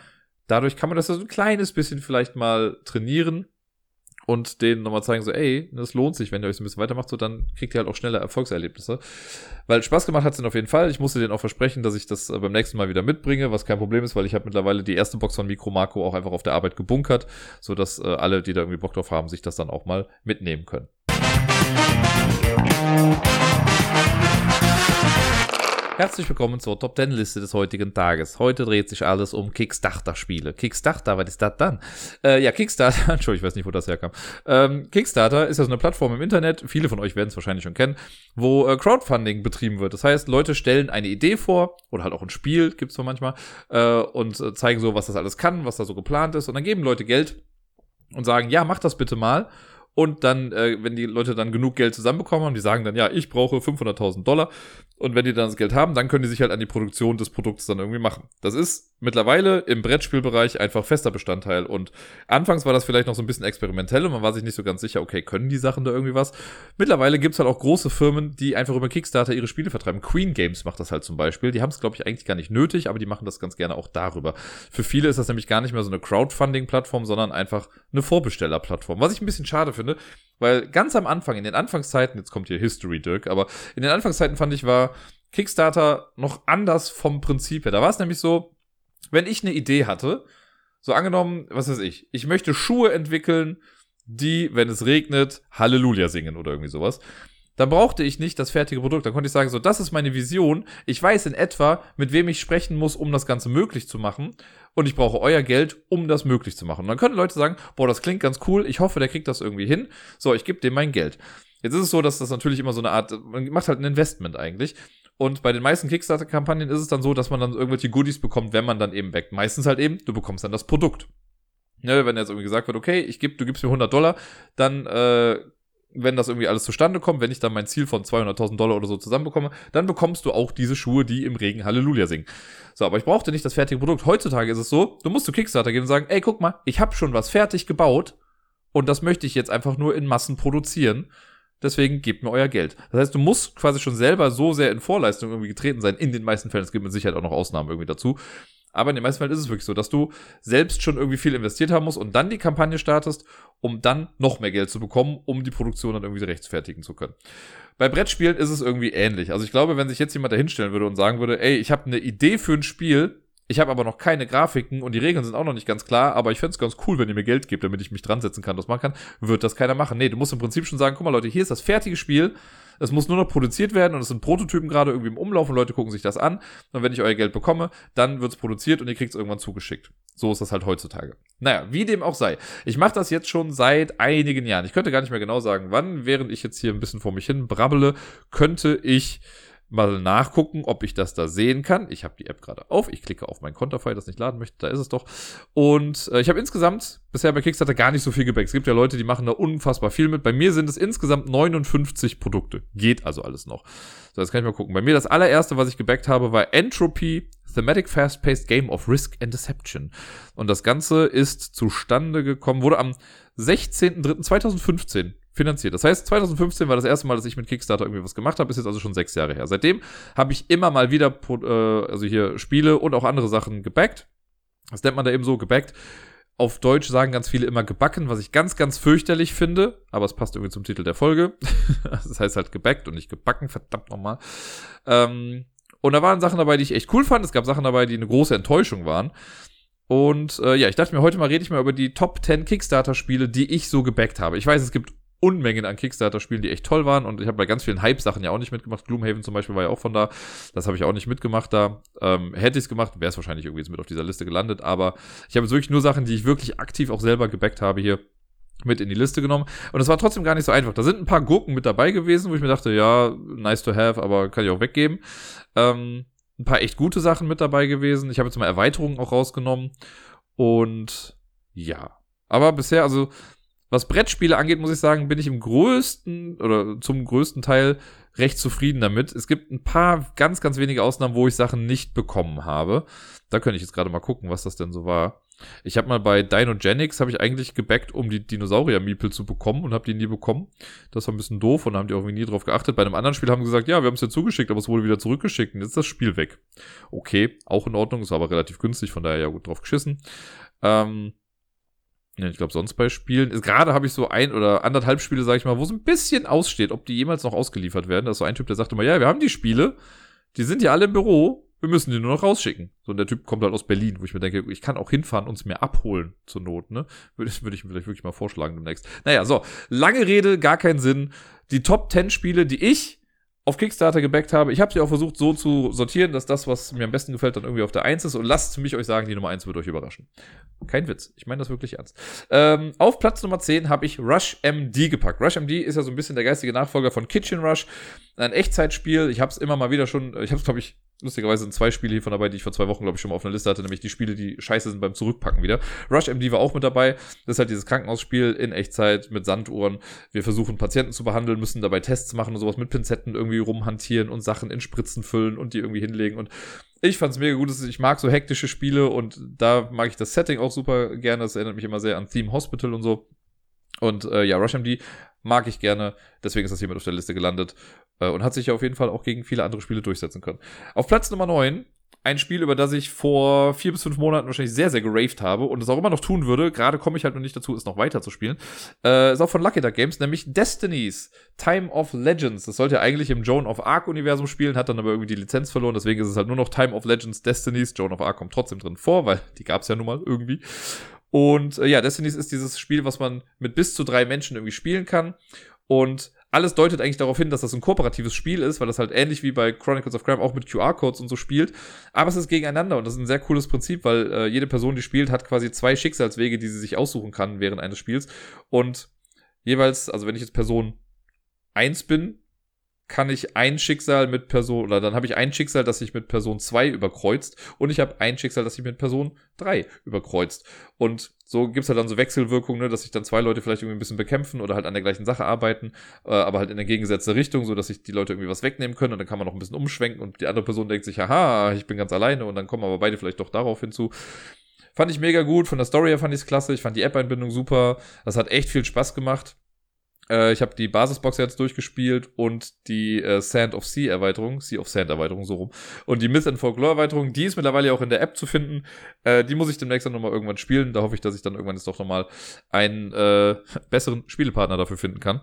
dadurch kann man das so ein kleines bisschen vielleicht mal trainieren und denen nochmal zeigen, so, ey, das lohnt sich, wenn ihr euch so ein bisschen weitermacht, so, dann kriegt ihr halt auch schneller Erfolgserlebnisse. Weil Spaß gemacht hat es auf jeden Fall. Ich musste denen auch versprechen, dass ich das äh, beim nächsten Mal wieder mitbringe, was kein Problem ist, weil ich habe mittlerweile die erste Box von Mikro Marco auch einfach auf der Arbeit gebunkert, sodass äh, alle, die da irgendwie Bock drauf haben, sich das dann auch mal mitnehmen können. Herzlich willkommen zur Top 10 Liste des heutigen Tages. Heute dreht sich alles um Kickstarter-Spiele. Kickstarter, was ist das dann? Äh, ja, Kickstarter, Entschuldigung, ich weiß nicht, wo das herkam. Ähm, Kickstarter ist ja so eine Plattform im Internet, viele von euch werden es wahrscheinlich schon kennen, wo äh, Crowdfunding betrieben wird. Das heißt, Leute stellen eine Idee vor, oder halt auch ein Spiel, gibt's so manchmal, äh, und äh, zeigen so, was das alles kann, was da so geplant ist, und dann geben Leute Geld und sagen, ja, mach das bitte mal. Und dann, äh, wenn die Leute dann genug Geld zusammenbekommen haben, die sagen dann, ja, ich brauche 500.000 Dollar. Und wenn die dann das Geld haben, dann können die sich halt an die Produktion des Produktes dann irgendwie machen. Das ist mittlerweile im Brettspielbereich einfach fester Bestandteil. Und anfangs war das vielleicht noch so ein bisschen experimentell und man war sich nicht so ganz sicher, okay, können die Sachen da irgendwie was? Mittlerweile gibt's halt auch große Firmen, die einfach über Kickstarter ihre Spiele vertreiben. Queen Games macht das halt zum Beispiel. Die haben es, glaube ich, eigentlich gar nicht nötig, aber die machen das ganz gerne auch darüber. Für viele ist das nämlich gar nicht mehr so eine Crowdfunding-Plattform, sondern einfach eine Vorbesteller-Plattform. Was ich ein bisschen schade finde, weil ganz am Anfang, in den Anfangszeiten, jetzt kommt hier History Dirk, aber in den Anfangszeiten fand ich, war Kickstarter noch anders vom Prinzip her. Da war es nämlich so, wenn ich eine Idee hatte, so angenommen, was weiß ich, ich möchte Schuhe entwickeln, die, wenn es regnet, Halleluja singen oder irgendwie sowas. Dann brauchte ich nicht das fertige Produkt. Dann konnte ich sagen, so, das ist meine Vision. Ich weiß in etwa, mit wem ich sprechen muss, um das Ganze möglich zu machen. Und ich brauche euer Geld, um das möglich zu machen. Und dann können Leute sagen, boah, das klingt ganz cool. Ich hoffe, der kriegt das irgendwie hin. So, ich gebe dem mein Geld. Jetzt ist es so, dass das natürlich immer so eine Art, man macht halt ein Investment eigentlich. Und bei den meisten Kickstarter-Kampagnen ist es dann so, dass man dann irgendwelche Goodies bekommt, wenn man dann eben backt. Meistens halt eben, du bekommst dann das Produkt. Ne, wenn jetzt irgendwie gesagt wird, okay, ich geb, du gibst mir 100 Dollar, dann, äh, wenn das irgendwie alles zustande kommt, wenn ich dann mein Ziel von 200.000 Dollar oder so zusammenbekomme, dann bekommst du auch diese Schuhe, die im Regen Halleluja singen. So, aber ich brauchte nicht das fertige Produkt. Heutzutage ist es so, du musst zu Kickstarter gehen und sagen, ey, guck mal, ich habe schon was fertig gebaut und das möchte ich jetzt einfach nur in Massen produzieren deswegen gebt mir euer Geld. Das heißt, du musst quasi schon selber so sehr in Vorleistung irgendwie getreten sein, in den meisten Fällen. Es gibt mit Sicherheit auch noch Ausnahmen irgendwie dazu. Aber in den meisten Fällen ist es wirklich so, dass du selbst schon irgendwie viel investiert haben musst und dann die Kampagne startest, um dann noch mehr Geld zu bekommen, um die Produktion dann irgendwie rechtfertigen zu können. Bei Brettspielen ist es irgendwie ähnlich. Also ich glaube, wenn sich jetzt jemand da hinstellen würde und sagen würde, ey, ich habe eine Idee für ein Spiel, ich habe aber noch keine Grafiken und die Regeln sind auch noch nicht ganz klar, aber ich fände es ganz cool, wenn ihr mir Geld gebt, damit ich mich dran setzen kann, das machen kann, wird das keiner machen. Nee, du musst im Prinzip schon sagen, guck mal Leute, hier ist das fertige Spiel, es muss nur noch produziert werden und es sind Prototypen gerade irgendwie im Umlauf und Leute gucken sich das an. Und wenn ich euer Geld bekomme, dann wird es produziert und ihr kriegt es irgendwann zugeschickt. So ist das halt heutzutage. Naja, wie dem auch sei. Ich mache das jetzt schon seit einigen Jahren. Ich könnte gar nicht mehr genau sagen, wann, während ich jetzt hier ein bisschen vor mich hin brabbele, könnte ich mal nachgucken, ob ich das da sehen kann. Ich habe die App gerade auf. Ich klicke auf mein Konterfei, das nicht laden möchte. Da ist es doch. Und äh, ich habe insgesamt bisher bei Kickstarter gar nicht so viel gebackt. Es gibt ja Leute, die machen da unfassbar viel mit. Bei mir sind es insgesamt 59 Produkte. Geht also alles noch. So, jetzt kann ich mal gucken. Bei mir das allererste, was ich gebackt habe, war Entropy Thematic Fast-Paced Game of Risk and Deception. Und das Ganze ist zustande gekommen, wurde am 16.03.2015 finanziert. Das heißt, 2015 war das erste Mal, dass ich mit Kickstarter irgendwie was gemacht habe, ist jetzt also schon sechs Jahre her. Seitdem habe ich immer mal wieder, äh, also hier Spiele und auch andere Sachen gebackt. Das nennt man da eben so, gebackt. Auf Deutsch sagen ganz viele immer gebacken, was ich ganz, ganz fürchterlich finde, aber es passt irgendwie zum Titel der Folge. das heißt halt gebackt und nicht gebacken, verdammt nochmal. Ähm, und da waren Sachen dabei, die ich echt cool fand. Es gab Sachen dabei, die eine große Enttäuschung waren. Und äh, ja, ich dachte mir, heute mal rede ich mal über die Top 10 Kickstarter-Spiele, die ich so gebackt habe. Ich weiß, es gibt Unmengen an Kickstarter-Spielen, die echt toll waren. Und ich habe bei ganz vielen Hype-Sachen ja auch nicht mitgemacht. Gloomhaven zum Beispiel war ja auch von da. Das habe ich auch nicht mitgemacht da. Ähm, hätte ich es gemacht, wäre es wahrscheinlich irgendwie jetzt mit auf dieser Liste gelandet. Aber ich habe jetzt wirklich nur Sachen, die ich wirklich aktiv auch selber gebackt habe hier mit in die Liste genommen. Und es war trotzdem gar nicht so einfach. Da sind ein paar Gurken mit dabei gewesen, wo ich mir dachte, ja, nice to have, aber kann ich auch weggeben. Ähm, ein paar echt gute Sachen mit dabei gewesen. Ich habe jetzt mal Erweiterungen auch rausgenommen. Und ja. Aber bisher, also was Brettspiele angeht, muss ich sagen, bin ich im größten oder zum größten Teil recht zufrieden damit. Es gibt ein paar ganz, ganz wenige Ausnahmen, wo ich Sachen nicht bekommen habe. Da könnte ich jetzt gerade mal gucken, was das denn so war. Ich habe mal bei Dinogenics habe ich eigentlich gebackt, um die Dinosaurier-Miepel zu bekommen und habe die nie bekommen. Das war ein bisschen doof und da haben die irgendwie nie drauf geachtet. Bei einem anderen Spiel haben sie gesagt, ja, wir haben es dir zugeschickt, aber es wurde wieder zurückgeschickt und jetzt ist das Spiel weg. Okay, auch in Ordnung, ist aber relativ günstig, von daher ja gut drauf geschissen. Ähm, ja, ich glaube, sonst bei Spielen, gerade habe ich so ein oder anderthalb Spiele, sage ich mal, wo es ein bisschen aussteht, ob die jemals noch ausgeliefert werden. Da ist so ein Typ, der sagt immer, ja, wir haben die Spiele, die sind ja alle im Büro, wir müssen die nur noch rausschicken. So, und der Typ kommt halt aus Berlin, wo ich mir denke, ich kann auch hinfahren und es mir abholen zur Not, ne? Würde, würde ich mir vielleicht wirklich mal vorschlagen demnächst. Naja, so, lange Rede, gar keinen Sinn. Die Top 10 Spiele, die ich auf Kickstarter gebackt habe. Ich habe sie auch versucht so zu sortieren, dass das, was mir am besten gefällt, dann irgendwie auf der 1 ist. Und lasst mich euch sagen, die Nummer 1 wird euch überraschen. Kein Witz. Ich meine das wirklich ernst. Ähm, auf Platz Nummer 10 habe ich Rush MD gepackt. Rush MD ist ja so ein bisschen der geistige Nachfolger von Kitchen Rush. Ein Echtzeitspiel. Ich habe es immer mal wieder schon, ich habe es, glaube ich, lustigerweise sind zwei Spiele hiervon dabei, die ich vor zwei Wochen, glaube ich, schon mal auf einer Liste hatte, nämlich die Spiele, die scheiße sind beim Zurückpacken wieder. Rush MD war auch mit dabei. Das ist halt dieses Krankenhausspiel in Echtzeit mit Sanduhren. Wir versuchen Patienten zu behandeln, müssen dabei Tests machen und sowas mit Pinzetten irgendwie rumhantieren und Sachen in Spritzen füllen und die irgendwie hinlegen und ich fand es mega gut. Ich mag so hektische Spiele und da mag ich das Setting auch super gerne. Das erinnert mich immer sehr an Theme Hospital und so. Und äh, ja, RushMD mag ich gerne. Deswegen ist das hier mit auf der Liste gelandet. Äh, und hat sich auf jeden Fall auch gegen viele andere Spiele durchsetzen können. Auf Platz Nummer 9 ein Spiel, über das ich vor vier bis fünf Monaten wahrscheinlich sehr, sehr geraved habe und es auch immer noch tun würde. Gerade komme ich halt noch nicht dazu, es noch weiter zu spielen. Äh, ist auch von Lucky Duck Games, nämlich Destinies Time of Legends. Das sollte ja eigentlich im Joan of Arc Universum spielen, hat dann aber irgendwie die Lizenz verloren. Deswegen ist es halt nur noch Time of Legends Destinies. Joan of Arc kommt trotzdem drin vor, weil die gab es ja nun mal irgendwie. Und äh, ja, Destinies ist dieses Spiel, was man mit bis zu drei Menschen irgendwie spielen kann. Und alles deutet eigentlich darauf hin, dass das ein kooperatives Spiel ist, weil das halt ähnlich wie bei Chronicles of Crime auch mit QR-Codes und so spielt. Aber es ist gegeneinander und das ist ein sehr cooles Prinzip, weil äh, jede Person, die spielt, hat quasi zwei Schicksalswege, die sie sich aussuchen kann während eines Spiels. Und jeweils, also wenn ich jetzt Person eins bin, kann ich ein Schicksal mit Person, oder dann habe ich ein Schicksal, das sich mit Person 2 überkreuzt und ich habe ein Schicksal, das sich mit Person 3 überkreuzt. Und so gibt's halt dann so Wechselwirkungen, ne, dass sich dann zwei Leute vielleicht irgendwie ein bisschen bekämpfen oder halt an der gleichen Sache arbeiten, äh, aber halt in der gegengesetzte Richtung, so dass sich die Leute irgendwie was wegnehmen können und dann kann man noch ein bisschen umschwenken und die andere Person denkt sich, haha, ich bin ganz alleine und dann kommen aber beide vielleicht doch darauf hinzu. Fand ich mega gut, von der Story her fand ich es klasse, ich fand die App-Einbindung super, das hat echt viel Spaß gemacht. Äh, ich habe die Basisbox jetzt durchgespielt und die äh, Sand of Sea Erweiterung, Sea of Sand Erweiterung so rum. Und die Myth and Folklore Erweiterung, die ist mittlerweile auch in der App zu finden. Äh, die muss ich demnächst dann nochmal irgendwann spielen. Da hoffe ich, dass ich dann irgendwann jetzt doch nochmal einen äh, besseren Spielepartner dafür finden kann.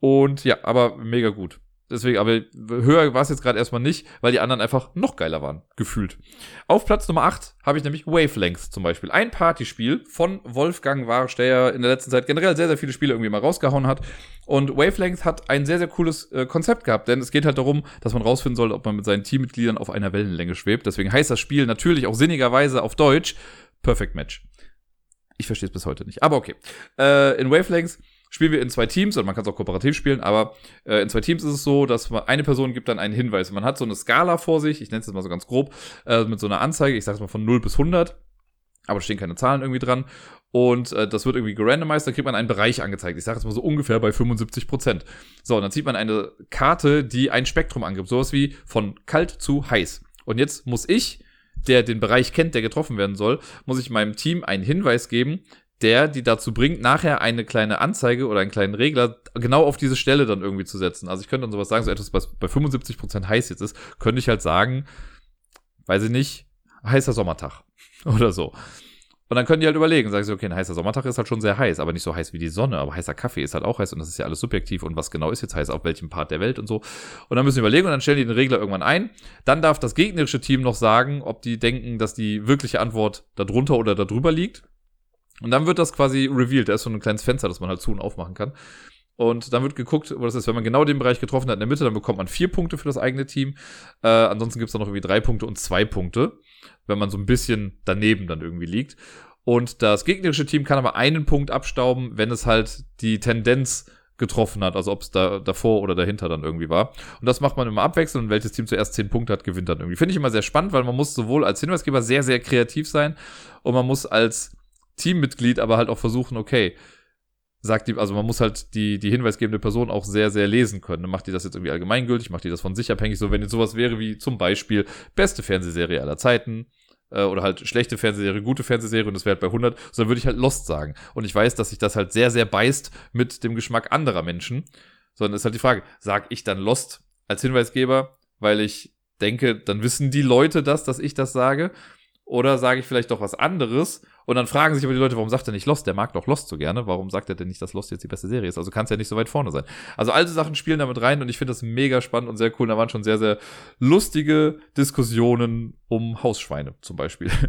Und ja, aber mega gut. Deswegen, aber höher war es jetzt gerade erstmal nicht, weil die anderen einfach noch geiler waren, gefühlt. Auf Platz Nummer 8 habe ich nämlich Wavelengths zum Beispiel. Ein Partyspiel von Wolfgang Warsch, der ja in der letzten Zeit generell sehr, sehr viele Spiele irgendwie mal rausgehauen hat. Und Wavelengths hat ein sehr, sehr cooles äh, Konzept gehabt, denn es geht halt darum, dass man rausfinden soll, ob man mit seinen Teammitgliedern auf einer Wellenlänge schwebt. Deswegen heißt das Spiel natürlich auch sinnigerweise auf Deutsch Perfect Match. Ich verstehe es bis heute nicht, aber okay. Äh, in Wavelengths spielen wir in zwei Teams, oder man kann es auch kooperativ spielen, aber äh, in zwei Teams ist es so, dass man, eine Person gibt dann einen Hinweis. Man hat so eine Skala vor sich, ich nenne es jetzt mal so ganz grob, äh, mit so einer Anzeige, ich sage es mal von 0 bis 100, aber stehen keine Zahlen irgendwie dran. Und äh, das wird irgendwie gerandomized, dann kriegt man einen Bereich angezeigt. Ich sage jetzt mal so ungefähr bei 75 Prozent. So, und dann sieht man eine Karte, die ein Spektrum angibt. Sowas wie von kalt zu heiß. Und jetzt muss ich, der den Bereich kennt, der getroffen werden soll, muss ich meinem Team einen Hinweis geben, der die dazu bringt, nachher eine kleine Anzeige oder einen kleinen Regler genau auf diese Stelle dann irgendwie zu setzen. Also ich könnte dann sowas sagen, so etwas, was bei 75% heiß jetzt ist, könnte ich halt sagen, weiß ich nicht, heißer Sommertag oder so. Und dann können die halt überlegen, sagen sie, okay, ein heißer Sommertag ist halt schon sehr heiß, aber nicht so heiß wie die Sonne, aber heißer Kaffee ist halt auch heiß und das ist ja alles subjektiv und was genau ist jetzt heiß, auf welchem Part der Welt und so. Und dann müssen sie überlegen und dann stellen die den Regler irgendwann ein. Dann darf das gegnerische Team noch sagen, ob die denken, dass die wirkliche Antwort darunter oder darüber liegt. Und dann wird das quasi revealed. Da ist so ein kleines Fenster, das man halt zu und aufmachen kann. Und dann wird geguckt, wo das ist, wenn man genau den Bereich getroffen hat in der Mitte, dann bekommt man vier Punkte für das eigene Team. Äh, ansonsten gibt es dann noch irgendwie drei Punkte und zwei Punkte, wenn man so ein bisschen daneben dann irgendwie liegt. Und das gegnerische Team kann aber einen Punkt abstauben, wenn es halt die Tendenz getroffen hat, also ob es da davor oder dahinter dann irgendwie war. Und das macht man immer abwechselnd und welches Team zuerst zehn Punkte hat, gewinnt dann irgendwie. Finde ich immer sehr spannend, weil man muss sowohl als Hinweisgeber sehr, sehr kreativ sein und man muss als Teammitglied aber halt auch versuchen, okay, sagt die, also man muss halt die, die hinweisgebende Person auch sehr, sehr lesen können. Macht die das jetzt irgendwie allgemeingültig, macht die das von sich abhängig, so wenn jetzt sowas wäre wie zum Beispiel beste Fernsehserie aller Zeiten, äh, oder halt schlechte Fernsehserie, gute Fernsehserie und das wäre halt bei 100, sondern würde ich halt Lost sagen. Und ich weiß, dass sich das halt sehr, sehr beißt mit dem Geschmack anderer Menschen. Sondern ist halt die Frage, sag ich dann Lost als Hinweisgeber, weil ich denke, dann wissen die Leute das, dass ich das sage? Oder sage ich vielleicht doch was anderes und dann fragen sich aber die Leute, warum sagt er nicht Lost? Der mag doch Lost so gerne. Warum sagt er denn nicht, dass Lost jetzt die beste Serie ist? Also kann es ja nicht so weit vorne sein. Also all diese Sachen spielen damit rein und ich finde das mega spannend und sehr cool. Da waren schon sehr, sehr lustige Diskussionen um Hausschweine zum Beispiel.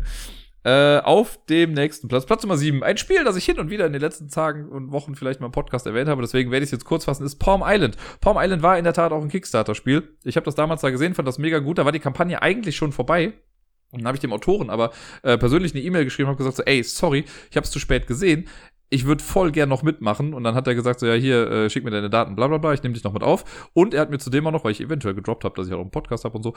Äh, auf dem nächsten Platz, Platz Nummer 7, ein Spiel, das ich hin und wieder in den letzten Tagen und Wochen vielleicht mal im Podcast erwähnt habe, deswegen werde ich es jetzt kurz fassen, ist Palm Island. Palm Island war in der Tat auch ein Kickstarter-Spiel. Ich habe das damals da gesehen, fand das mega gut, da war die Kampagne eigentlich schon vorbei. Und dann habe ich dem Autoren aber äh, persönlich eine E-Mail geschrieben und gesagt so, ey, sorry, ich habe es zu spät gesehen. Ich würde voll gern noch mitmachen. Und dann hat er gesagt, so, ja, hier, äh, schick mir deine Daten, bla bla bla, ich nehme dich noch mit auf. Und er hat mir zudem auch noch, weil ich eventuell gedroppt habe, dass ich auch einen Podcast habe und so,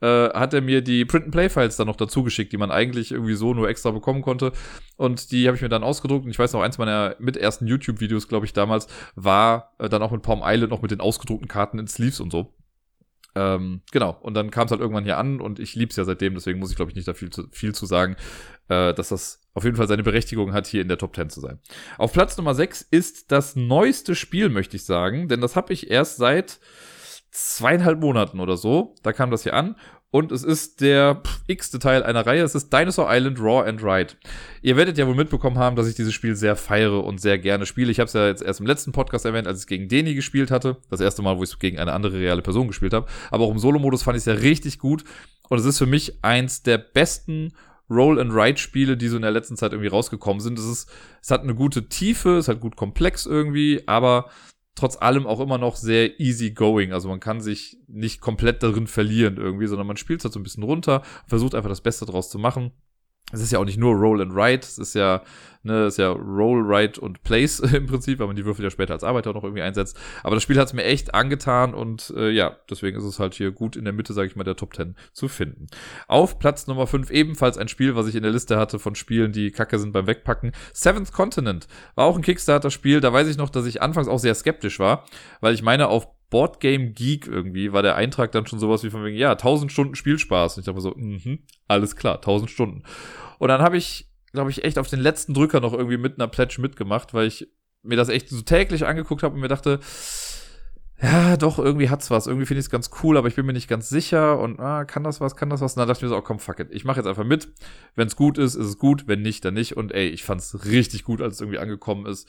äh, hat er mir die Print-and-Play-Files dann noch dazu geschickt, die man eigentlich irgendwie so nur extra bekommen konnte. Und die habe ich mir dann ausgedruckt. Und ich weiß noch, eins meiner mit ersten YouTube-Videos, glaube ich, damals, war äh, dann auch mit Palm Island noch mit den ausgedruckten Karten in Sleeves und so. Ähm, genau, und dann kam es halt irgendwann hier an und ich lieb's ja seitdem, deswegen muss ich, glaube ich, nicht da viel zu, viel zu sagen, äh, dass das auf jeden Fall seine Berechtigung hat, hier in der Top 10 zu sein. Auf Platz Nummer 6 ist das neueste Spiel, möchte ich sagen, denn das habe ich erst seit zweieinhalb Monaten oder so. Da kam das hier an und es ist der x-te Teil einer Reihe. Es ist Dinosaur Island Raw and Ride. Ihr werdet ja wohl mitbekommen haben, dass ich dieses Spiel sehr feiere und sehr gerne spiele. Ich habe es ja jetzt erst im letzten Podcast erwähnt, als ich gegen Deni gespielt hatte. Das erste Mal, wo ich es gegen eine andere reale Person gespielt habe. Aber auch im Solo-Modus fand ich es ja richtig gut. Und es ist für mich eins der besten Roll-and-Ride-Spiele, die so in der letzten Zeit irgendwie rausgekommen sind. Es ist, es hat eine gute Tiefe, es hat gut komplex irgendwie, aber trotz allem auch immer noch sehr easy going. Also man kann sich nicht komplett darin verlieren irgendwie, sondern man spielt es halt so ein bisschen runter, versucht einfach das Beste draus zu machen es ist ja auch nicht nur Roll and Write, es ist ja, ne, es ist ja Roll, Write und Place im Prinzip, weil man die Würfel ja später als Arbeiter noch irgendwie einsetzt. Aber das Spiel hat es mir echt angetan und äh, ja, deswegen ist es halt hier gut in der Mitte, sage ich mal, der Top 10 zu finden. Auf Platz Nummer 5 ebenfalls ein Spiel, was ich in der Liste hatte von Spielen, die kacke sind beim Wegpacken. Seventh Continent war auch ein Kickstarter-Spiel. Da weiß ich noch, dass ich anfangs auch sehr skeptisch war, weil ich meine, auf Boardgame Geek irgendwie war der Eintrag dann schon sowas wie von wegen, ja, 1000 Stunden Spielspaß. Und ich dachte so, mhm, alles klar, 1000 Stunden. Und dann habe ich, glaube ich, echt auf den letzten Drücker noch irgendwie mit einer Pledge mitgemacht, weil ich mir das echt so täglich angeguckt habe und mir dachte, ja, doch, irgendwie hat's was. Irgendwie finde ich es ganz cool, aber ich bin mir nicht ganz sicher und ah, kann das was, kann das was? Und dann dachte ich mir so, oh, komm, fuck it. Ich mache jetzt einfach mit. Wenn es gut ist, ist es gut. Wenn nicht, dann nicht. Und ey, ich fand's richtig gut, als es irgendwie angekommen ist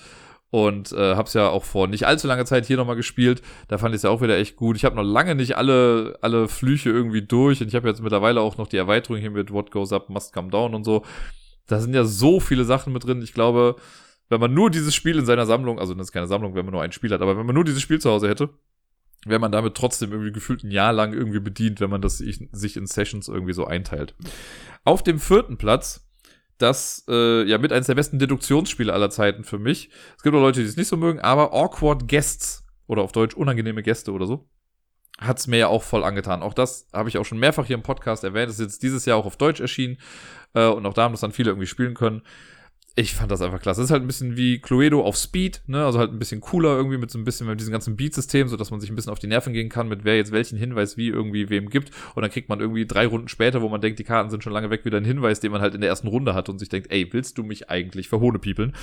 und äh, habe es ja auch vor nicht allzu langer Zeit hier nochmal gespielt. Da fand ich es ja auch wieder echt gut. Ich habe noch lange nicht alle alle Flüche irgendwie durch und ich habe jetzt mittlerweile auch noch die Erweiterung hier mit What Goes Up Must Come Down und so. Da sind ja so viele Sachen mit drin. Ich glaube, wenn man nur dieses Spiel in seiner Sammlung, also das ist keine Sammlung, wenn man nur ein Spiel hat, aber wenn man nur dieses Spiel zu Hause hätte, wäre man damit trotzdem irgendwie gefühlt ein Jahr lang irgendwie bedient, wenn man das sich in Sessions irgendwie so einteilt. Auf dem vierten Platz das äh, ja mit eines der besten Deduktionsspiele aller Zeiten für mich. Es gibt auch Leute, die es nicht so mögen, aber Awkward Guests oder auf Deutsch unangenehme Gäste oder so hat es mir ja auch voll angetan. Auch das habe ich auch schon mehrfach hier im Podcast erwähnt. Das ist jetzt dieses Jahr auch auf Deutsch erschienen äh, und auch da haben das dann viele irgendwie spielen können ich fand das einfach klasse. Das ist halt ein bisschen wie Cluedo auf Speed, ne? Also halt ein bisschen cooler irgendwie mit so ein bisschen mit diesem ganzen Beat-System, so dass man sich ein bisschen auf die Nerven gehen kann, mit wer jetzt welchen Hinweis wie irgendwie wem gibt. Und dann kriegt man irgendwie drei Runden später, wo man denkt, die Karten sind schon lange weg, wieder einen Hinweis, den man halt in der ersten Runde hat und sich denkt, ey, willst du mich eigentlich verhohnepiepeln?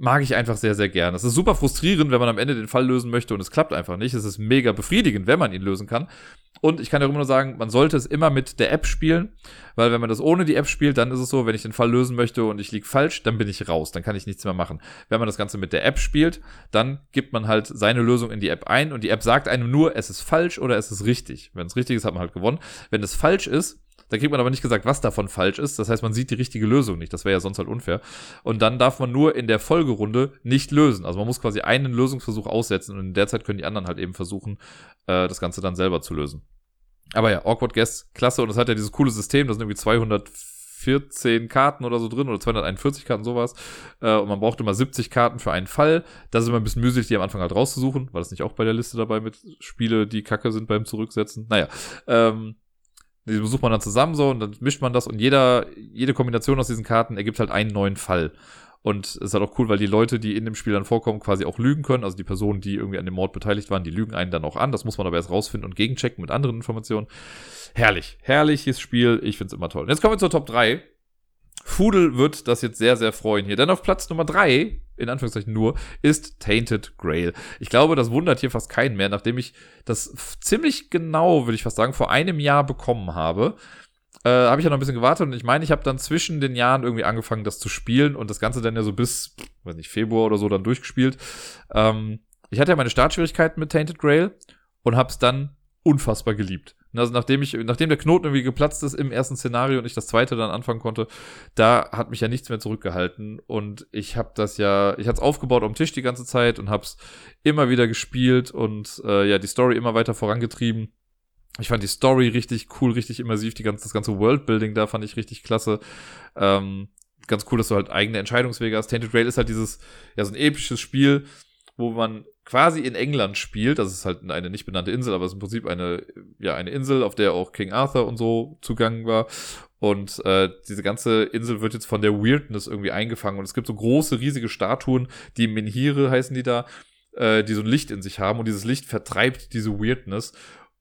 Mag ich einfach sehr, sehr gern. Es ist super frustrierend, wenn man am Ende den Fall lösen möchte und es klappt einfach nicht. Es ist mega befriedigend, wenn man ihn lösen kann. Und ich kann ja immer nur sagen, man sollte es immer mit der App spielen, weil wenn man das ohne die App spielt, dann ist es so, wenn ich den Fall lösen möchte und ich liege falsch, dann bin ich raus, dann kann ich nichts mehr machen. Wenn man das Ganze mit der App spielt, dann gibt man halt seine Lösung in die App ein und die App sagt einem nur, es ist falsch oder es ist richtig. Wenn es richtig ist, hat man halt gewonnen. Wenn es falsch ist, da kriegt man aber nicht gesagt, was davon falsch ist. Das heißt, man sieht die richtige Lösung nicht. Das wäre ja sonst halt unfair. Und dann darf man nur in der Folgerunde nicht lösen. Also man muss quasi einen Lösungsversuch aussetzen und in der Zeit können die anderen halt eben versuchen, äh, das Ganze dann selber zu lösen. Aber ja, Awkward Guest, klasse. Und es hat ja dieses coole System. Da sind irgendwie 214 Karten oder so drin oder 241 Karten, sowas. Äh, und man braucht immer 70 Karten für einen Fall. Das ist immer ein bisschen mühselig, die am Anfang halt rauszusuchen. War das nicht auch bei der Liste dabei mit Spiele, die kacke sind beim Zurücksetzen? Naja. Ähm, die besucht man dann zusammen so und dann mischt man das und jeder, jede Kombination aus diesen Karten ergibt halt einen neuen Fall. Und es ist halt auch cool, weil die Leute, die in dem Spiel dann vorkommen, quasi auch lügen können. Also die Personen, die irgendwie an dem Mord beteiligt waren, die lügen einen dann auch an. Das muss man aber erst rausfinden und gegenchecken mit anderen Informationen. Herrlich. Herrliches Spiel. Ich find's immer toll. Und jetzt kommen wir zur Top 3. Fudel wird das jetzt sehr, sehr freuen hier. Denn auf Platz Nummer 3 in Anführungszeichen nur, ist Tainted Grail. Ich glaube, das wundert hier fast keinen mehr, nachdem ich das ziemlich genau, würde ich fast sagen, vor einem Jahr bekommen habe. Äh, habe ich ja noch ein bisschen gewartet und ich meine, ich habe dann zwischen den Jahren irgendwie angefangen, das zu spielen und das Ganze dann ja so bis, weiß nicht, Februar oder so dann durchgespielt. Ähm, ich hatte ja meine Startschwierigkeiten mit Tainted Grail und habe es dann unfassbar geliebt. Also nachdem ich, nachdem der Knoten irgendwie geplatzt ist im ersten Szenario und ich das zweite dann anfangen konnte, da hat mich ja nichts mehr zurückgehalten und ich habe das ja, ich hatte es aufgebaut am Tisch die ganze Zeit und habe es immer wieder gespielt und äh, ja die Story immer weiter vorangetrieben. Ich fand die Story richtig cool, richtig immersiv, die ganze, das ganze Worldbuilding da fand ich richtig klasse. Ähm, ganz cool, dass du halt eigene Entscheidungswege hast. Tainted Grail ist halt dieses, ja, so ein episches Spiel, wo man quasi in England spielt. Das ist halt eine nicht benannte Insel, aber es ist im Prinzip eine, ja, eine Insel, auf der auch King Arthur und so zugangen war. Und äh, diese ganze Insel wird jetzt von der Weirdness irgendwie eingefangen. Und es gibt so große, riesige Statuen, die Menhire heißen die da, äh, die so ein Licht in sich haben. Und dieses Licht vertreibt diese Weirdness.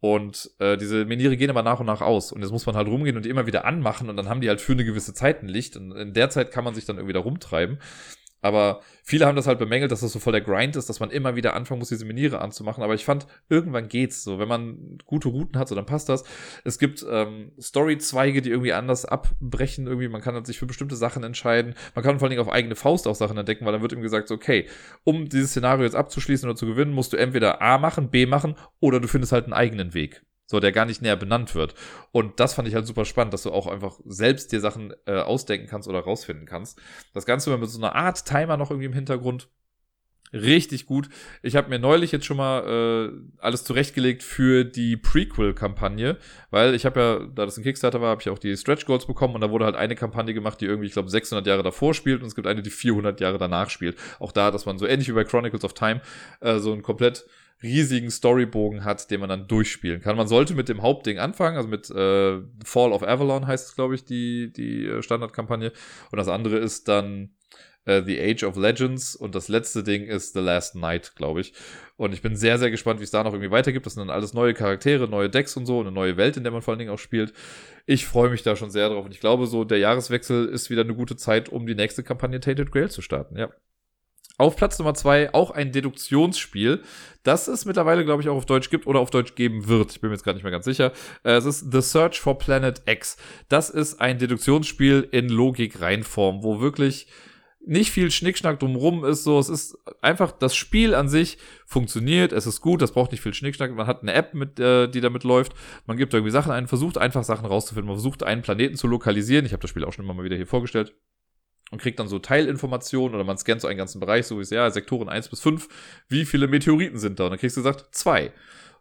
Und äh, diese Menhire gehen aber nach und nach aus. Und jetzt muss man halt rumgehen und die immer wieder anmachen. Und dann haben die halt für eine gewisse Zeit ein Licht. Und in der Zeit kann man sich dann irgendwie da rumtreiben. Aber viele haben das halt bemängelt, dass das so voll der Grind ist, dass man immer wieder anfangen muss, diese Miniere anzumachen. Aber ich fand, irgendwann geht's so. Wenn man gute Routen hat, so dann passt das. Es gibt ähm, Story-Zweige, die irgendwie anders abbrechen. Irgendwie, man kann sich für bestimmte Sachen entscheiden. Man kann vor allen Dingen auf eigene Faust auch Sachen entdecken, weil dann wird ihm gesagt, so, okay, um dieses Szenario jetzt abzuschließen oder zu gewinnen, musst du entweder A machen, B machen oder du findest halt einen eigenen Weg. So, der gar nicht näher benannt wird. Und das fand ich halt super spannend, dass du auch einfach selbst dir Sachen äh, ausdenken kannst oder rausfinden kannst. Das Ganze mit so einer Art Timer noch irgendwie im Hintergrund. Richtig gut. Ich habe mir neulich jetzt schon mal äh, alles zurechtgelegt für die Prequel-Kampagne, weil ich habe ja, da das ein Kickstarter war, habe ich auch die Stretch Goals bekommen und da wurde halt eine Kampagne gemacht, die irgendwie, ich glaube, 600 Jahre davor spielt und es gibt eine, die 400 Jahre danach spielt. Auch da, dass man so ähnlich wie bei Chronicles of Time äh, so ein komplett riesigen Storybogen hat, den man dann durchspielen kann. Man sollte mit dem Hauptding anfangen, also mit äh, Fall of Avalon heißt es, glaube ich, die, die äh, Standardkampagne. Und das andere ist dann äh, The Age of Legends und das letzte Ding ist The Last Night, glaube ich. Und ich bin sehr, sehr gespannt, wie es da noch irgendwie weitergibt. Das sind dann alles neue Charaktere, neue Decks und so, eine neue Welt, in der man vor allen Dingen auch spielt. Ich freue mich da schon sehr drauf. Und ich glaube, so der Jahreswechsel ist wieder eine gute Zeit, um die nächste Kampagne Tainted Grail zu starten, ja. Auf Platz Nummer zwei auch ein Deduktionsspiel, das es mittlerweile, glaube ich, auch auf Deutsch gibt oder auf Deutsch geben wird. Ich bin mir jetzt gar nicht mehr ganz sicher. Äh, es ist The Search for Planet X. Das ist ein Deduktionsspiel in Logik-Reinform, wo wirklich nicht viel Schnickschnack drumrum ist. So, es ist einfach das Spiel an sich funktioniert. Es ist gut. Das braucht nicht viel Schnickschnack. Man hat eine App, mit, äh, die damit läuft. Man gibt irgendwie Sachen ein, versucht einfach Sachen rauszufinden. Man versucht einen Planeten zu lokalisieren. Ich habe das Spiel auch schon immer mal wieder hier vorgestellt und kriegt dann so Teilinformationen oder man scannt so einen ganzen Bereich, so wie es ja, Sektoren 1 bis 5, wie viele Meteoriten sind da? Und dann kriegst du gesagt, zwei.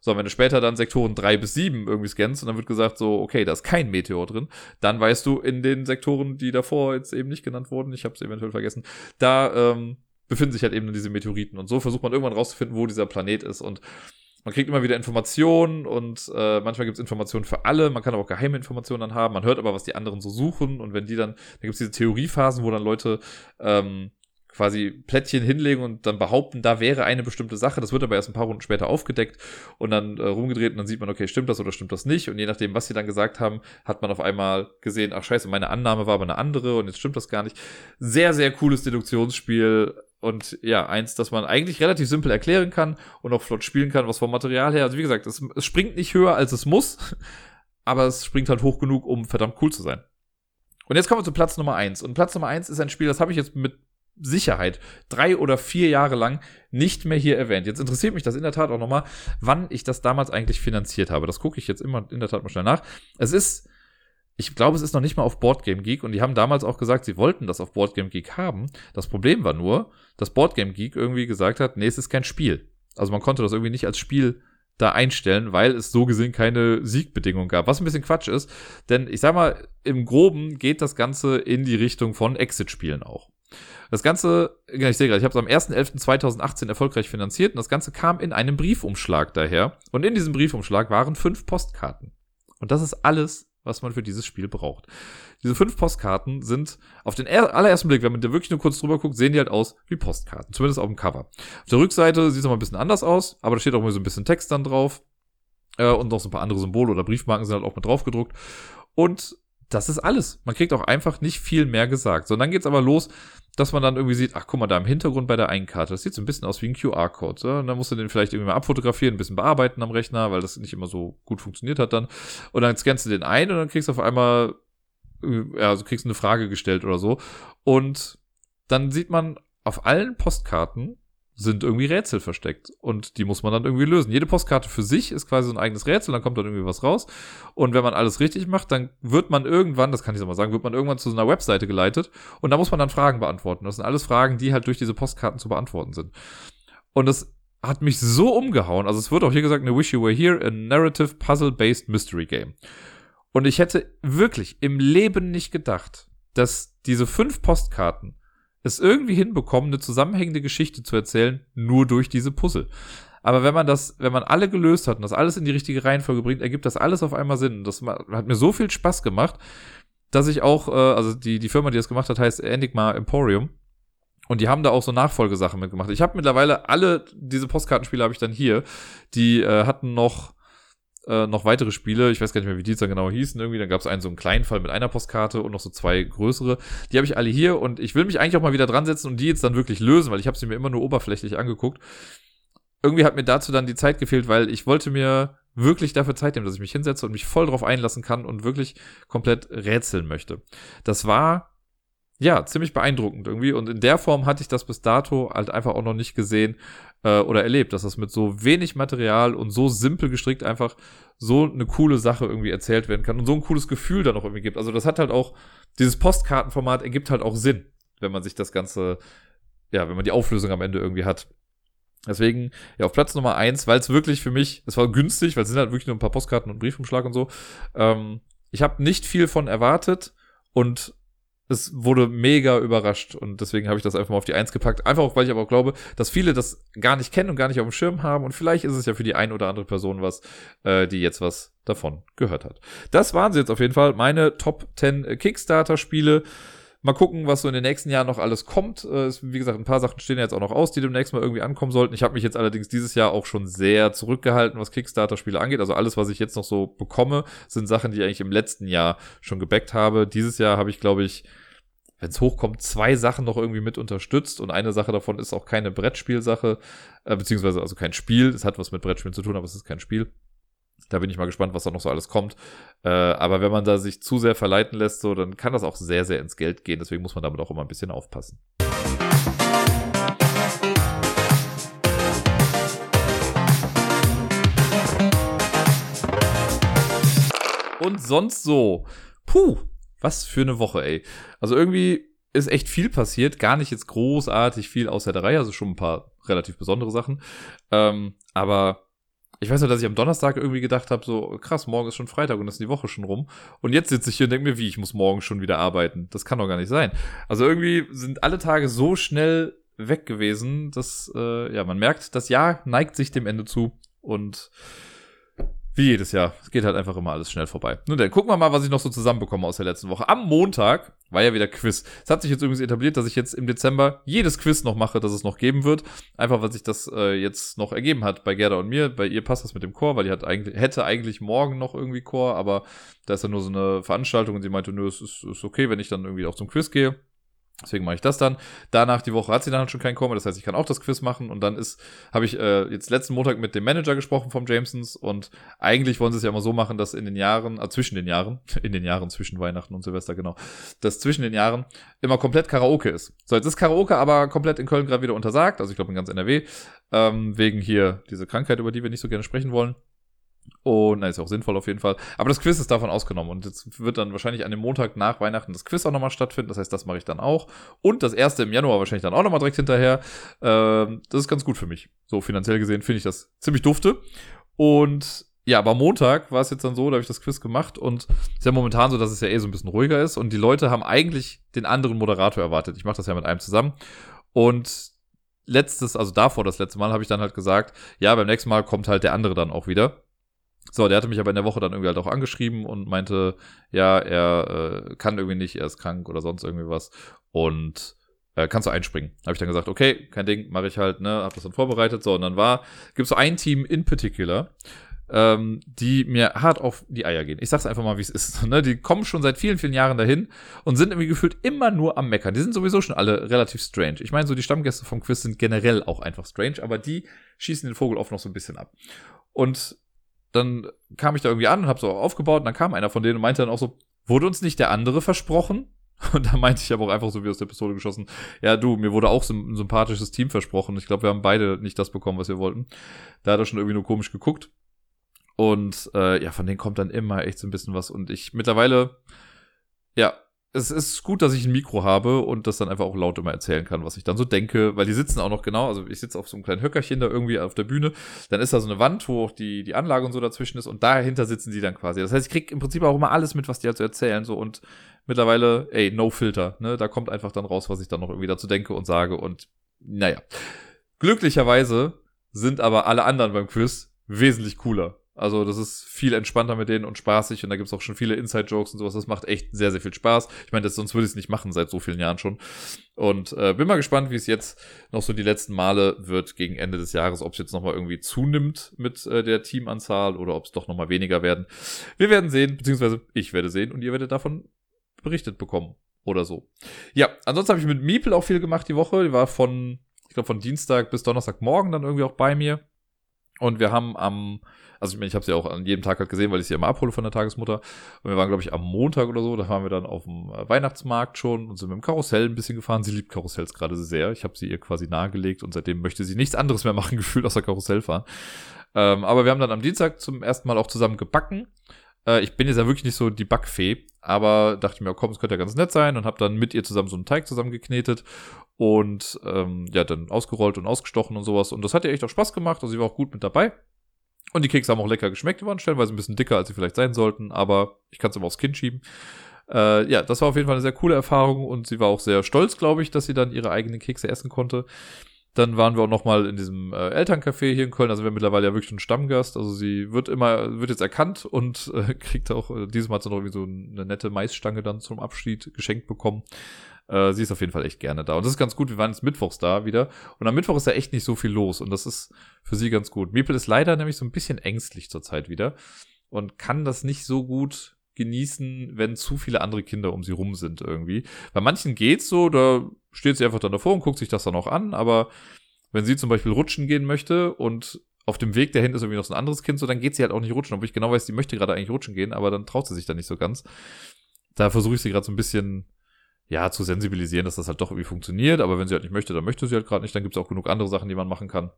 So, wenn du später dann Sektoren drei bis sieben irgendwie scannst und dann wird gesagt so, okay, da ist kein Meteor drin, dann weißt du in den Sektoren, die davor jetzt eben nicht genannt wurden, ich habe es eventuell vergessen, da ähm, befinden sich halt eben diese Meteoriten. Und so versucht man irgendwann rauszufinden, wo dieser Planet ist. Und man kriegt immer wieder Informationen und äh, manchmal gibt es Informationen für alle, man kann aber auch geheime Informationen dann haben, man hört aber, was die anderen so suchen und wenn die dann, da gibt es diese Theoriephasen, wo dann Leute ähm, quasi Plättchen hinlegen und dann behaupten, da wäre eine bestimmte Sache. Das wird aber erst ein paar Runden später aufgedeckt und dann äh, rumgedreht und dann sieht man, okay, stimmt das oder stimmt das nicht? Und je nachdem, was sie dann gesagt haben, hat man auf einmal gesehen, ach scheiße, meine Annahme war aber eine andere und jetzt stimmt das gar nicht. Sehr, sehr cooles Deduktionsspiel und ja, eins, das man eigentlich relativ simpel erklären kann und auch flott spielen kann, was vom Material her, also wie gesagt, es, es springt nicht höher, als es muss, aber es springt halt hoch genug, um verdammt cool zu sein. Und jetzt kommen wir zu Platz Nummer eins. Und Platz Nummer eins ist ein Spiel, das habe ich jetzt mit Sicherheit drei oder vier Jahre lang nicht mehr hier erwähnt. Jetzt interessiert mich das in der Tat auch nochmal, wann ich das damals eigentlich finanziert habe. Das gucke ich jetzt immer in der Tat mal schnell nach. Es ist, ich glaube, es ist noch nicht mal auf Boardgame Geek und die haben damals auch gesagt, sie wollten das auf Boardgame Geek haben. Das Problem war nur, dass Boardgame Geek irgendwie gesagt hat, nee, es ist kein Spiel. Also man konnte das irgendwie nicht als Spiel da einstellen, weil es so gesehen keine Siegbedingung gab. Was ein bisschen Quatsch ist, denn ich sag mal, im Groben geht das Ganze in die Richtung von Exit-Spielen auch. Das Ganze, ich sehe gerade, ich habe es am 1.11.2018 erfolgreich finanziert und das Ganze kam in einem Briefumschlag daher. Und in diesem Briefumschlag waren fünf Postkarten. Und das ist alles, was man für dieses Spiel braucht. Diese fünf Postkarten sind auf den allerersten Blick, wenn man da wirklich nur kurz drüber guckt, sehen die halt aus wie Postkarten. Zumindest auf dem Cover. Auf der Rückseite sieht es noch mal ein bisschen anders aus, aber da steht auch mal so ein bisschen Text dann drauf. Äh, und noch so ein paar andere Symbole oder Briefmarken sind halt auch mit drauf gedruckt. Und das ist alles. Man kriegt auch einfach nicht viel mehr gesagt. So, und dann geht's aber los, dass man dann irgendwie sieht, ach guck mal, da im Hintergrund bei der einen Karte, das sieht so ein bisschen aus wie ein QR-Code. So. Und dann musst du den vielleicht irgendwie mal abfotografieren, ein bisschen bearbeiten am Rechner, weil das nicht immer so gut funktioniert hat dann. Und dann scannst du den ein und dann kriegst du auf einmal, äh, ja, also kriegst eine Frage gestellt oder so. Und dann sieht man auf allen Postkarten sind irgendwie Rätsel versteckt und die muss man dann irgendwie lösen. Jede Postkarte für sich ist quasi so ein eigenes Rätsel, dann kommt dann irgendwie was raus und wenn man alles richtig macht, dann wird man irgendwann, das kann ich so mal sagen, wird man irgendwann zu so einer Webseite geleitet und da muss man dann Fragen beantworten. Das sind alles Fragen, die halt durch diese Postkarten zu beantworten sind. Und das hat mich so umgehauen. Also es wird auch hier gesagt, eine Wish You Were Here, a Narrative Puzzle-Based Mystery Game. Und ich hätte wirklich im Leben nicht gedacht, dass diese fünf Postkarten es irgendwie hinbekommen, eine zusammenhängende Geschichte zu erzählen, nur durch diese Puzzle. Aber wenn man das, wenn man alle gelöst hat und das alles in die richtige Reihenfolge bringt, ergibt das alles auf einmal Sinn. Das hat mir so viel Spaß gemacht, dass ich auch, äh, also die, die Firma, die das gemacht hat, heißt Enigma Emporium. Und die haben da auch so Nachfolgesachen mitgemacht. Ich habe mittlerweile alle diese Postkartenspiele habe ich dann hier. Die äh, hatten noch äh, noch weitere Spiele. Ich weiß gar nicht mehr, wie die jetzt dann genau hießen. Irgendwie, dann gab es einen so einen kleinen Fall mit einer Postkarte und noch so zwei größere. Die habe ich alle hier und ich will mich eigentlich auch mal wieder dran setzen und die jetzt dann wirklich lösen, weil ich habe sie mir immer nur oberflächlich angeguckt. Irgendwie hat mir dazu dann die Zeit gefehlt, weil ich wollte mir wirklich dafür Zeit nehmen, dass ich mich hinsetze und mich voll drauf einlassen kann und wirklich komplett rätseln möchte. Das war ja, ziemlich beeindruckend irgendwie. Und in der Form hatte ich das bis dato halt einfach auch noch nicht gesehen äh, oder erlebt, dass das mit so wenig Material und so simpel gestrickt einfach so eine coole Sache irgendwie erzählt werden kann und so ein cooles Gefühl dann auch irgendwie gibt. Also das hat halt auch, dieses Postkartenformat ergibt halt auch Sinn, wenn man sich das Ganze, ja, wenn man die Auflösung am Ende irgendwie hat. Deswegen, ja, auf Platz Nummer eins, weil es wirklich für mich, es war günstig, weil es sind halt wirklich nur ein paar Postkarten und Briefumschlag und so. Ähm, ich habe nicht viel von erwartet und es wurde mega überrascht und deswegen habe ich das einfach mal auf die Eins gepackt. Einfach auch, weil ich aber auch glaube, dass viele das gar nicht kennen und gar nicht auf dem Schirm haben und vielleicht ist es ja für die ein oder andere Person was, äh, die jetzt was davon gehört hat. Das waren sie jetzt auf jeden Fall, meine Top 10 Kickstarter-Spiele. Mal gucken, was so in den nächsten Jahren noch alles kommt. Äh, wie gesagt, ein paar Sachen stehen jetzt auch noch aus, die demnächst mal irgendwie ankommen sollten. Ich habe mich jetzt allerdings dieses Jahr auch schon sehr zurückgehalten, was Kickstarter-Spiele angeht. Also alles, was ich jetzt noch so bekomme, sind Sachen, die ich eigentlich im letzten Jahr schon gebackt habe. Dieses Jahr habe ich, glaube ich, wenn es hochkommt, zwei Sachen noch irgendwie mit unterstützt und eine Sache davon ist auch keine Brettspielsache, äh, beziehungsweise also kein Spiel. Es hat was mit Brettspielen zu tun, aber es ist kein Spiel. Da bin ich mal gespannt, was da noch so alles kommt. Äh, aber wenn man da sich zu sehr verleiten lässt, so, dann kann das auch sehr, sehr ins Geld gehen. Deswegen muss man damit auch immer ein bisschen aufpassen. Und sonst so. Puh, was für eine Woche, ey. Also irgendwie ist echt viel passiert. Gar nicht jetzt großartig viel außer der Reihe, also schon ein paar relativ besondere Sachen. Ähm, aber ich weiß ja, dass ich am Donnerstag irgendwie gedacht habe, so krass, morgen ist schon Freitag und ist die Woche schon rum. Und jetzt sitze ich hier und denke mir, wie, ich muss morgen schon wieder arbeiten. Das kann doch gar nicht sein. Also irgendwie sind alle Tage so schnell weg gewesen, dass, äh, ja, man merkt, das Jahr neigt sich dem Ende zu. Und wie jedes Jahr. Es geht halt einfach immer alles schnell vorbei. Nun dann, gucken wir mal, was ich noch so zusammenbekomme aus der letzten Woche. Am Montag war ja wieder Quiz. Es hat sich jetzt übrigens etabliert, dass ich jetzt im Dezember jedes Quiz noch mache, das es noch geben wird. Einfach, weil sich das äh, jetzt noch ergeben hat bei Gerda und mir. Bei ihr passt das mit dem Chor, weil die hat eigentlich, hätte eigentlich morgen noch irgendwie Chor, aber da ist ja nur so eine Veranstaltung und sie meinte, nö, es ist, ist okay, wenn ich dann irgendwie auch zum Quiz gehe. Deswegen mache ich das dann. Danach die Woche hat sie dann halt schon keinen Komma, das heißt, ich kann auch das Quiz machen. Und dann ist, habe ich äh, jetzt letzten Montag mit dem Manager gesprochen vom Jamesons und eigentlich wollen sie es ja immer so machen, dass in den Jahren, äh, zwischen den Jahren, in den Jahren zwischen Weihnachten und Silvester, genau, dass zwischen den Jahren immer komplett Karaoke ist. So, jetzt ist Karaoke aber komplett in Köln gerade wieder untersagt, also ich glaube in ganz NRW, ähm, wegen hier diese Krankheit, über die wir nicht so gerne sprechen wollen. Und na, ist auch sinnvoll auf jeden Fall. Aber das Quiz ist davon ausgenommen. Und jetzt wird dann wahrscheinlich an dem Montag nach Weihnachten das Quiz auch nochmal stattfinden. Das heißt, das mache ich dann auch. Und das erste im Januar wahrscheinlich dann auch nochmal direkt hinterher. Ähm, das ist ganz gut für mich. So finanziell gesehen finde ich das ziemlich dufte. Und ja, aber Montag war es jetzt dann so, da habe ich das Quiz gemacht und ist ja momentan so, dass es ja eh so ein bisschen ruhiger ist und die Leute haben eigentlich den anderen Moderator erwartet. Ich mache das ja mit einem zusammen. Und letztes, also davor das letzte Mal, habe ich dann halt gesagt, ja, beim nächsten Mal kommt halt der andere dann auch wieder. So, der hatte mich aber in der Woche dann irgendwie halt auch angeschrieben und meinte, ja, er äh, kann irgendwie nicht, er ist krank oder sonst irgendwie was. Und äh, kannst du einspringen. Habe ich dann gesagt, okay, kein Ding, mache ich halt, ne, hab das dann vorbereitet. So, und dann war, gibt's so ein Team in particular, ähm, die mir hart auf die Eier gehen. Ich sag's einfach mal, wie es ist. Ne? Die kommen schon seit vielen, vielen Jahren dahin und sind irgendwie gefühlt immer nur am Meckern. Die sind sowieso schon alle relativ strange. Ich meine, so die Stammgäste vom Quiz sind generell auch einfach strange, aber die schießen den Vogel oft noch so ein bisschen ab. Und dann kam ich da irgendwie an und habe so aufgebaut und dann kam einer von denen und meinte dann auch so, wurde uns nicht der andere versprochen? Und da meinte ich aber auch einfach so wie aus der Pistole geschossen, ja du, mir wurde auch so ein sympathisches Team versprochen. Ich glaube, wir haben beide nicht das bekommen, was wir wollten. Da hat er schon irgendwie nur komisch geguckt. Und äh, ja, von denen kommt dann immer echt so ein bisschen was. Und ich mittlerweile, ja, es ist gut, dass ich ein Mikro habe und das dann einfach auch laut immer erzählen kann, was ich dann so denke, weil die sitzen auch noch genau, also ich sitze auf so einem kleinen Höckerchen da irgendwie auf der Bühne, dann ist da so eine Wand, wo auch die, die Anlage und so dazwischen ist und dahinter sitzen die dann quasi. Das heißt, ich krieg im Prinzip auch immer alles mit, was die halt so erzählen, so und mittlerweile, ey, no filter, ne, da kommt einfach dann raus, was ich dann noch irgendwie dazu denke und sage und naja. Glücklicherweise sind aber alle anderen beim Quiz wesentlich cooler. Also das ist viel entspannter mit denen und spaßig und da gibt's auch schon viele Inside-Jokes und sowas. Das macht echt sehr, sehr viel Spaß. Ich meine, sonst würde ich es nicht machen seit so vielen Jahren schon. Und äh, bin mal gespannt, wie es jetzt noch so die letzten Male wird gegen Ende des Jahres, ob es jetzt nochmal irgendwie zunimmt mit äh, der Teamanzahl oder ob es doch nochmal weniger werden. Wir werden sehen, beziehungsweise ich werde sehen und ihr werdet davon berichtet bekommen oder so. Ja, ansonsten habe ich mit Miepel auch viel gemacht die Woche. Die war von, ich glaube, von Dienstag bis Donnerstagmorgen dann irgendwie auch bei mir. Und wir haben am also ich meine, ich habe sie auch an jedem Tag halt gesehen, weil ich sie immer abhole von der Tagesmutter. Und wir waren, glaube ich, am Montag oder so, da waren wir dann auf dem äh, Weihnachtsmarkt schon und sind mit dem Karussell ein bisschen gefahren. Sie liebt Karussells gerade sehr. Ich habe sie ihr quasi nahegelegt und seitdem möchte sie nichts anderes mehr machen, gefühlt außer Karussell fahren. Ähm, aber wir haben dann am Dienstag zum ersten Mal auch zusammen gebacken. Äh, ich bin jetzt ja wirklich nicht so die Backfee, aber dachte mir, komm, es könnte ja ganz nett sein und habe dann mit ihr zusammen so einen Teig zusammengeknetet und ähm, ja, dann ausgerollt und ausgestochen und sowas. Und das hat ihr echt auch Spaß gemacht. Also sie war auch gut mit dabei. Und die Kekse haben auch lecker geschmeckt. Die waren stellenweise ein bisschen dicker, als sie vielleicht sein sollten, aber ich kann es immer aufs Kind schieben. Äh, ja, das war auf jeden Fall eine sehr coole Erfahrung und sie war auch sehr stolz, glaube ich, dass sie dann ihre eigenen Kekse essen konnte. Dann waren wir auch noch mal in diesem äh, Elterncafé hier in Köln. Also wir mittlerweile ja wirklich einen Stammgast. Also sie wird immer, wird jetzt erkannt und äh, kriegt auch, äh, diesmal hat sie noch irgendwie so eine nette Maisstange dann zum Abschied geschenkt bekommen. Äh, sie ist auf jeden Fall echt gerne da. Und das ist ganz gut. Wir waren jetzt mittwochs da wieder. Und am Mittwoch ist da echt nicht so viel los. Und das ist für sie ganz gut. Miepel ist leider nämlich so ein bisschen ängstlich zurzeit wieder. Und kann das nicht so gut genießen, wenn zu viele andere Kinder um sie rum sind irgendwie. Bei manchen geht's so, da steht sie einfach dann davor und guckt sich das dann auch an. Aber wenn sie zum Beispiel rutschen gehen möchte und auf dem Weg dahin ist irgendwie noch so ein anderes Kind, so dann geht sie halt auch nicht rutschen, obwohl ich genau weiß, die möchte gerade eigentlich rutschen gehen, aber dann traut sie sich da nicht so ganz. Da versuche ich sie gerade so ein bisschen ja, zu sensibilisieren, dass das halt doch irgendwie funktioniert. Aber wenn sie halt nicht möchte, dann möchte sie halt gerade nicht. Dann gibt es auch genug andere Sachen, die man machen kann.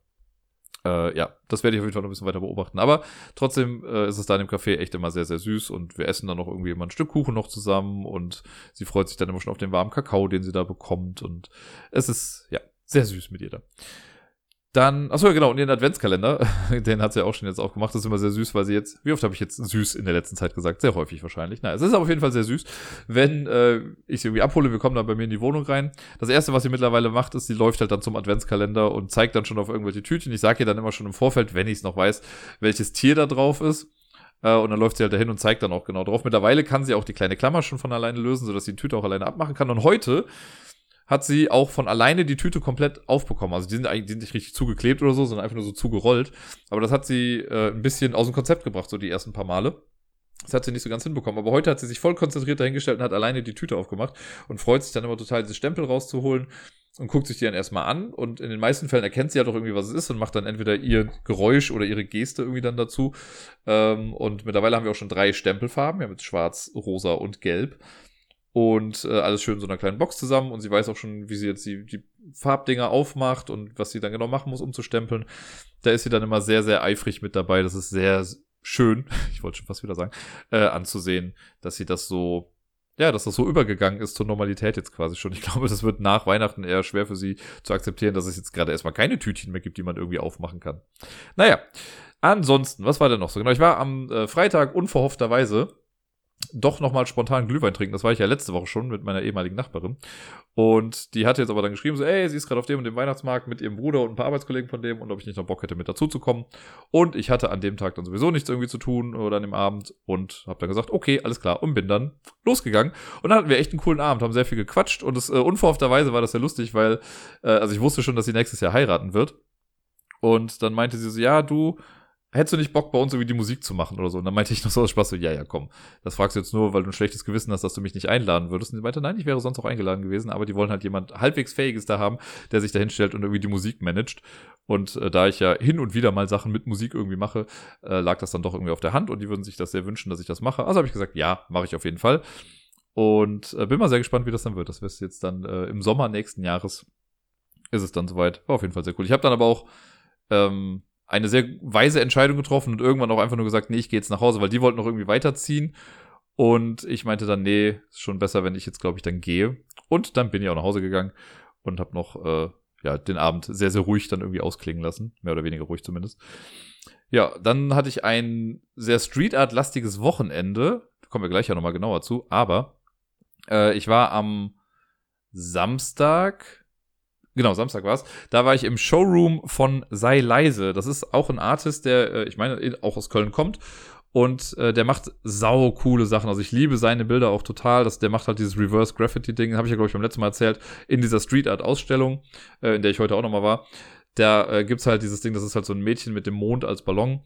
Äh, ja, das werde ich auf jeden Fall noch ein bisschen weiter beobachten. Aber trotzdem äh, ist es da in dem Café echt immer sehr, sehr süß und wir essen dann noch irgendwie immer ein Stück Kuchen noch zusammen und sie freut sich dann immer schon auf den warmen Kakao, den sie da bekommt und es ist, ja, sehr süß mit ihr da. Dann, achso, ja, genau, und den Adventskalender, den hat sie auch schon jetzt auch gemacht. Das ist immer sehr süß, weil sie jetzt, wie oft habe ich jetzt süß in der letzten Zeit gesagt? Sehr häufig wahrscheinlich. Naja, es ist auf jeden Fall sehr süß. Wenn äh, ich sie irgendwie abhole, wir kommen dann bei mir in die Wohnung rein. Das erste, was sie mittlerweile macht, ist, sie läuft halt dann zum Adventskalender und zeigt dann schon auf irgendwelche Tütchen. Ich sage ihr dann immer schon im Vorfeld, wenn ich es noch weiß, welches Tier da drauf ist. Äh, und dann läuft sie halt dahin und zeigt dann auch genau drauf. Mittlerweile kann sie auch die kleine Klammer schon von alleine lösen, sodass sie die Tüte auch alleine abmachen kann. Und heute hat sie auch von alleine die Tüte komplett aufbekommen. Also die sind eigentlich die sind nicht richtig zugeklebt oder so, sondern einfach nur so zugerollt. Aber das hat sie äh, ein bisschen aus dem Konzept gebracht, so die ersten paar Male. Das hat sie nicht so ganz hinbekommen. Aber heute hat sie sich voll konzentriert dahingestellt und hat alleine die Tüte aufgemacht und freut sich dann immer total, diese Stempel rauszuholen und guckt sich die dann erstmal an. Und in den meisten Fällen erkennt sie ja doch irgendwie, was es ist und macht dann entweder ihr Geräusch oder ihre Geste irgendwie dann dazu. Ähm, und mittlerweile haben wir auch schon drei Stempelfarben. Haben jetzt schwarz, rosa und gelb und äh, alles schön in so einer kleinen Box zusammen und sie weiß auch schon, wie sie jetzt die, die Farbdinger aufmacht und was sie dann genau machen muss, um zu stempeln. Da ist sie dann immer sehr, sehr eifrig mit dabei. Das ist sehr schön, ich wollte schon fast wieder sagen, äh, anzusehen, dass sie das so, ja, dass das so übergegangen ist zur Normalität jetzt quasi schon. Ich glaube, das wird nach Weihnachten eher schwer für sie zu akzeptieren, dass es jetzt gerade erstmal keine Tütchen mehr gibt, die man irgendwie aufmachen kann. Naja, ansonsten, was war denn noch so? Genau, ich war am äh, Freitag unverhoffterweise doch nochmal spontan Glühwein trinken. Das war ich ja letzte Woche schon mit meiner ehemaligen Nachbarin. Und die hatte jetzt aber dann geschrieben, so, ey, sie ist gerade auf dem und dem Weihnachtsmarkt mit ihrem Bruder und ein paar Arbeitskollegen von dem und ob ich nicht noch Bock hätte, mit dazu zu kommen. Und ich hatte an dem Tag dann sowieso nichts irgendwie zu tun oder an dem Abend und habe dann gesagt, okay, alles klar und bin dann losgegangen. Und dann hatten wir echt einen coolen Abend, haben sehr viel gequatscht und es, äh, unverhoffterweise war das sehr lustig, weil, äh, also ich wusste schon, dass sie nächstes Jahr heiraten wird. Und dann meinte sie so, ja, du, hättest du nicht Bock, bei uns irgendwie die Musik zu machen oder so? Und dann meinte ich noch so aus Spaß so, ja, ja, komm. Das fragst du jetzt nur, weil du ein schlechtes Gewissen hast, dass du mich nicht einladen würdest. Und sie meinte, nein, ich wäre sonst auch eingeladen gewesen, aber die wollen halt jemand halbwegs Fähiges da haben, der sich da hinstellt und irgendwie die Musik managt. Und äh, da ich ja hin und wieder mal Sachen mit Musik irgendwie mache, äh, lag das dann doch irgendwie auf der Hand und die würden sich das sehr wünschen, dass ich das mache. Also habe ich gesagt, ja, mache ich auf jeden Fall. Und äh, bin mal sehr gespannt, wie das dann wird. Das wird jetzt dann äh, im Sommer nächsten Jahres ist es dann soweit. War auf jeden Fall sehr cool. Ich habe dann aber auch ähm, eine sehr weise Entscheidung getroffen und irgendwann auch einfach nur gesagt, nee, ich gehe jetzt nach Hause, weil die wollten noch irgendwie weiterziehen. Und ich meinte dann, nee, ist schon besser, wenn ich jetzt, glaube ich, dann gehe. Und dann bin ich auch nach Hause gegangen und habe noch äh, ja, den Abend sehr, sehr ruhig dann irgendwie ausklingen lassen. Mehr oder weniger ruhig zumindest. Ja, dann hatte ich ein sehr Street Art-lastiges Wochenende. Da kommen wir gleich ja nochmal genauer zu. Aber äh, ich war am Samstag Genau, Samstag war's. Da war ich im Showroom von Sei leise. Das ist auch ein Artist, der, äh, ich meine, auch aus Köln kommt. Und äh, der macht sau coole Sachen. Also ich liebe seine Bilder auch total. Das, der macht halt dieses Reverse Graffiti-Ding, habe ich ja, glaube ich, beim letzten Mal erzählt, in dieser Street Art-Ausstellung, äh, in der ich heute auch nochmal war. Da äh, gibt's halt dieses Ding, das ist halt so ein Mädchen mit dem Mond als Ballon.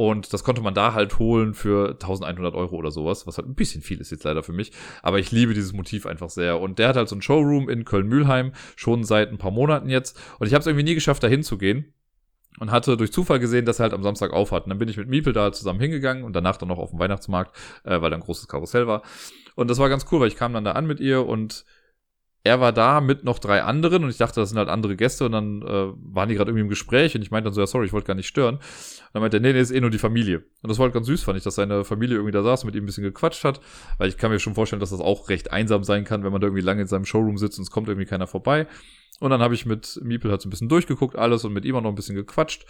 Und das konnte man da halt holen für 1100 Euro oder sowas, was halt ein bisschen viel ist jetzt leider für mich. Aber ich liebe dieses Motiv einfach sehr. Und der hat halt so ein Showroom in Köln-Mühlheim, schon seit ein paar Monaten jetzt. Und ich habe es irgendwie nie geschafft, da hinzugehen. Und hatte durch Zufall gesehen, dass er halt am Samstag aufhat. Und dann bin ich mit Miepel da zusammen hingegangen und danach dann noch auf dem Weihnachtsmarkt, äh, weil da ein großes Karussell war. Und das war ganz cool, weil ich kam dann da an mit ihr und er war da mit noch drei anderen und ich dachte, das sind halt andere Gäste und dann äh, waren die gerade irgendwie im Gespräch und ich meinte dann so, ja, sorry, ich wollte gar nicht stören. Und dann meinte er, nee, nee, ist eh nur die Familie. Und das war halt ganz süß, fand ich, dass seine Familie irgendwie da saß und mit ihm ein bisschen gequatscht hat, weil ich kann mir schon vorstellen, dass das auch recht einsam sein kann, wenn man da irgendwie lange in seinem Showroom sitzt und es kommt irgendwie keiner vorbei. Und dann habe ich mit Miepel halt so ein bisschen durchgeguckt alles und mit ihm auch noch ein bisschen gequatscht.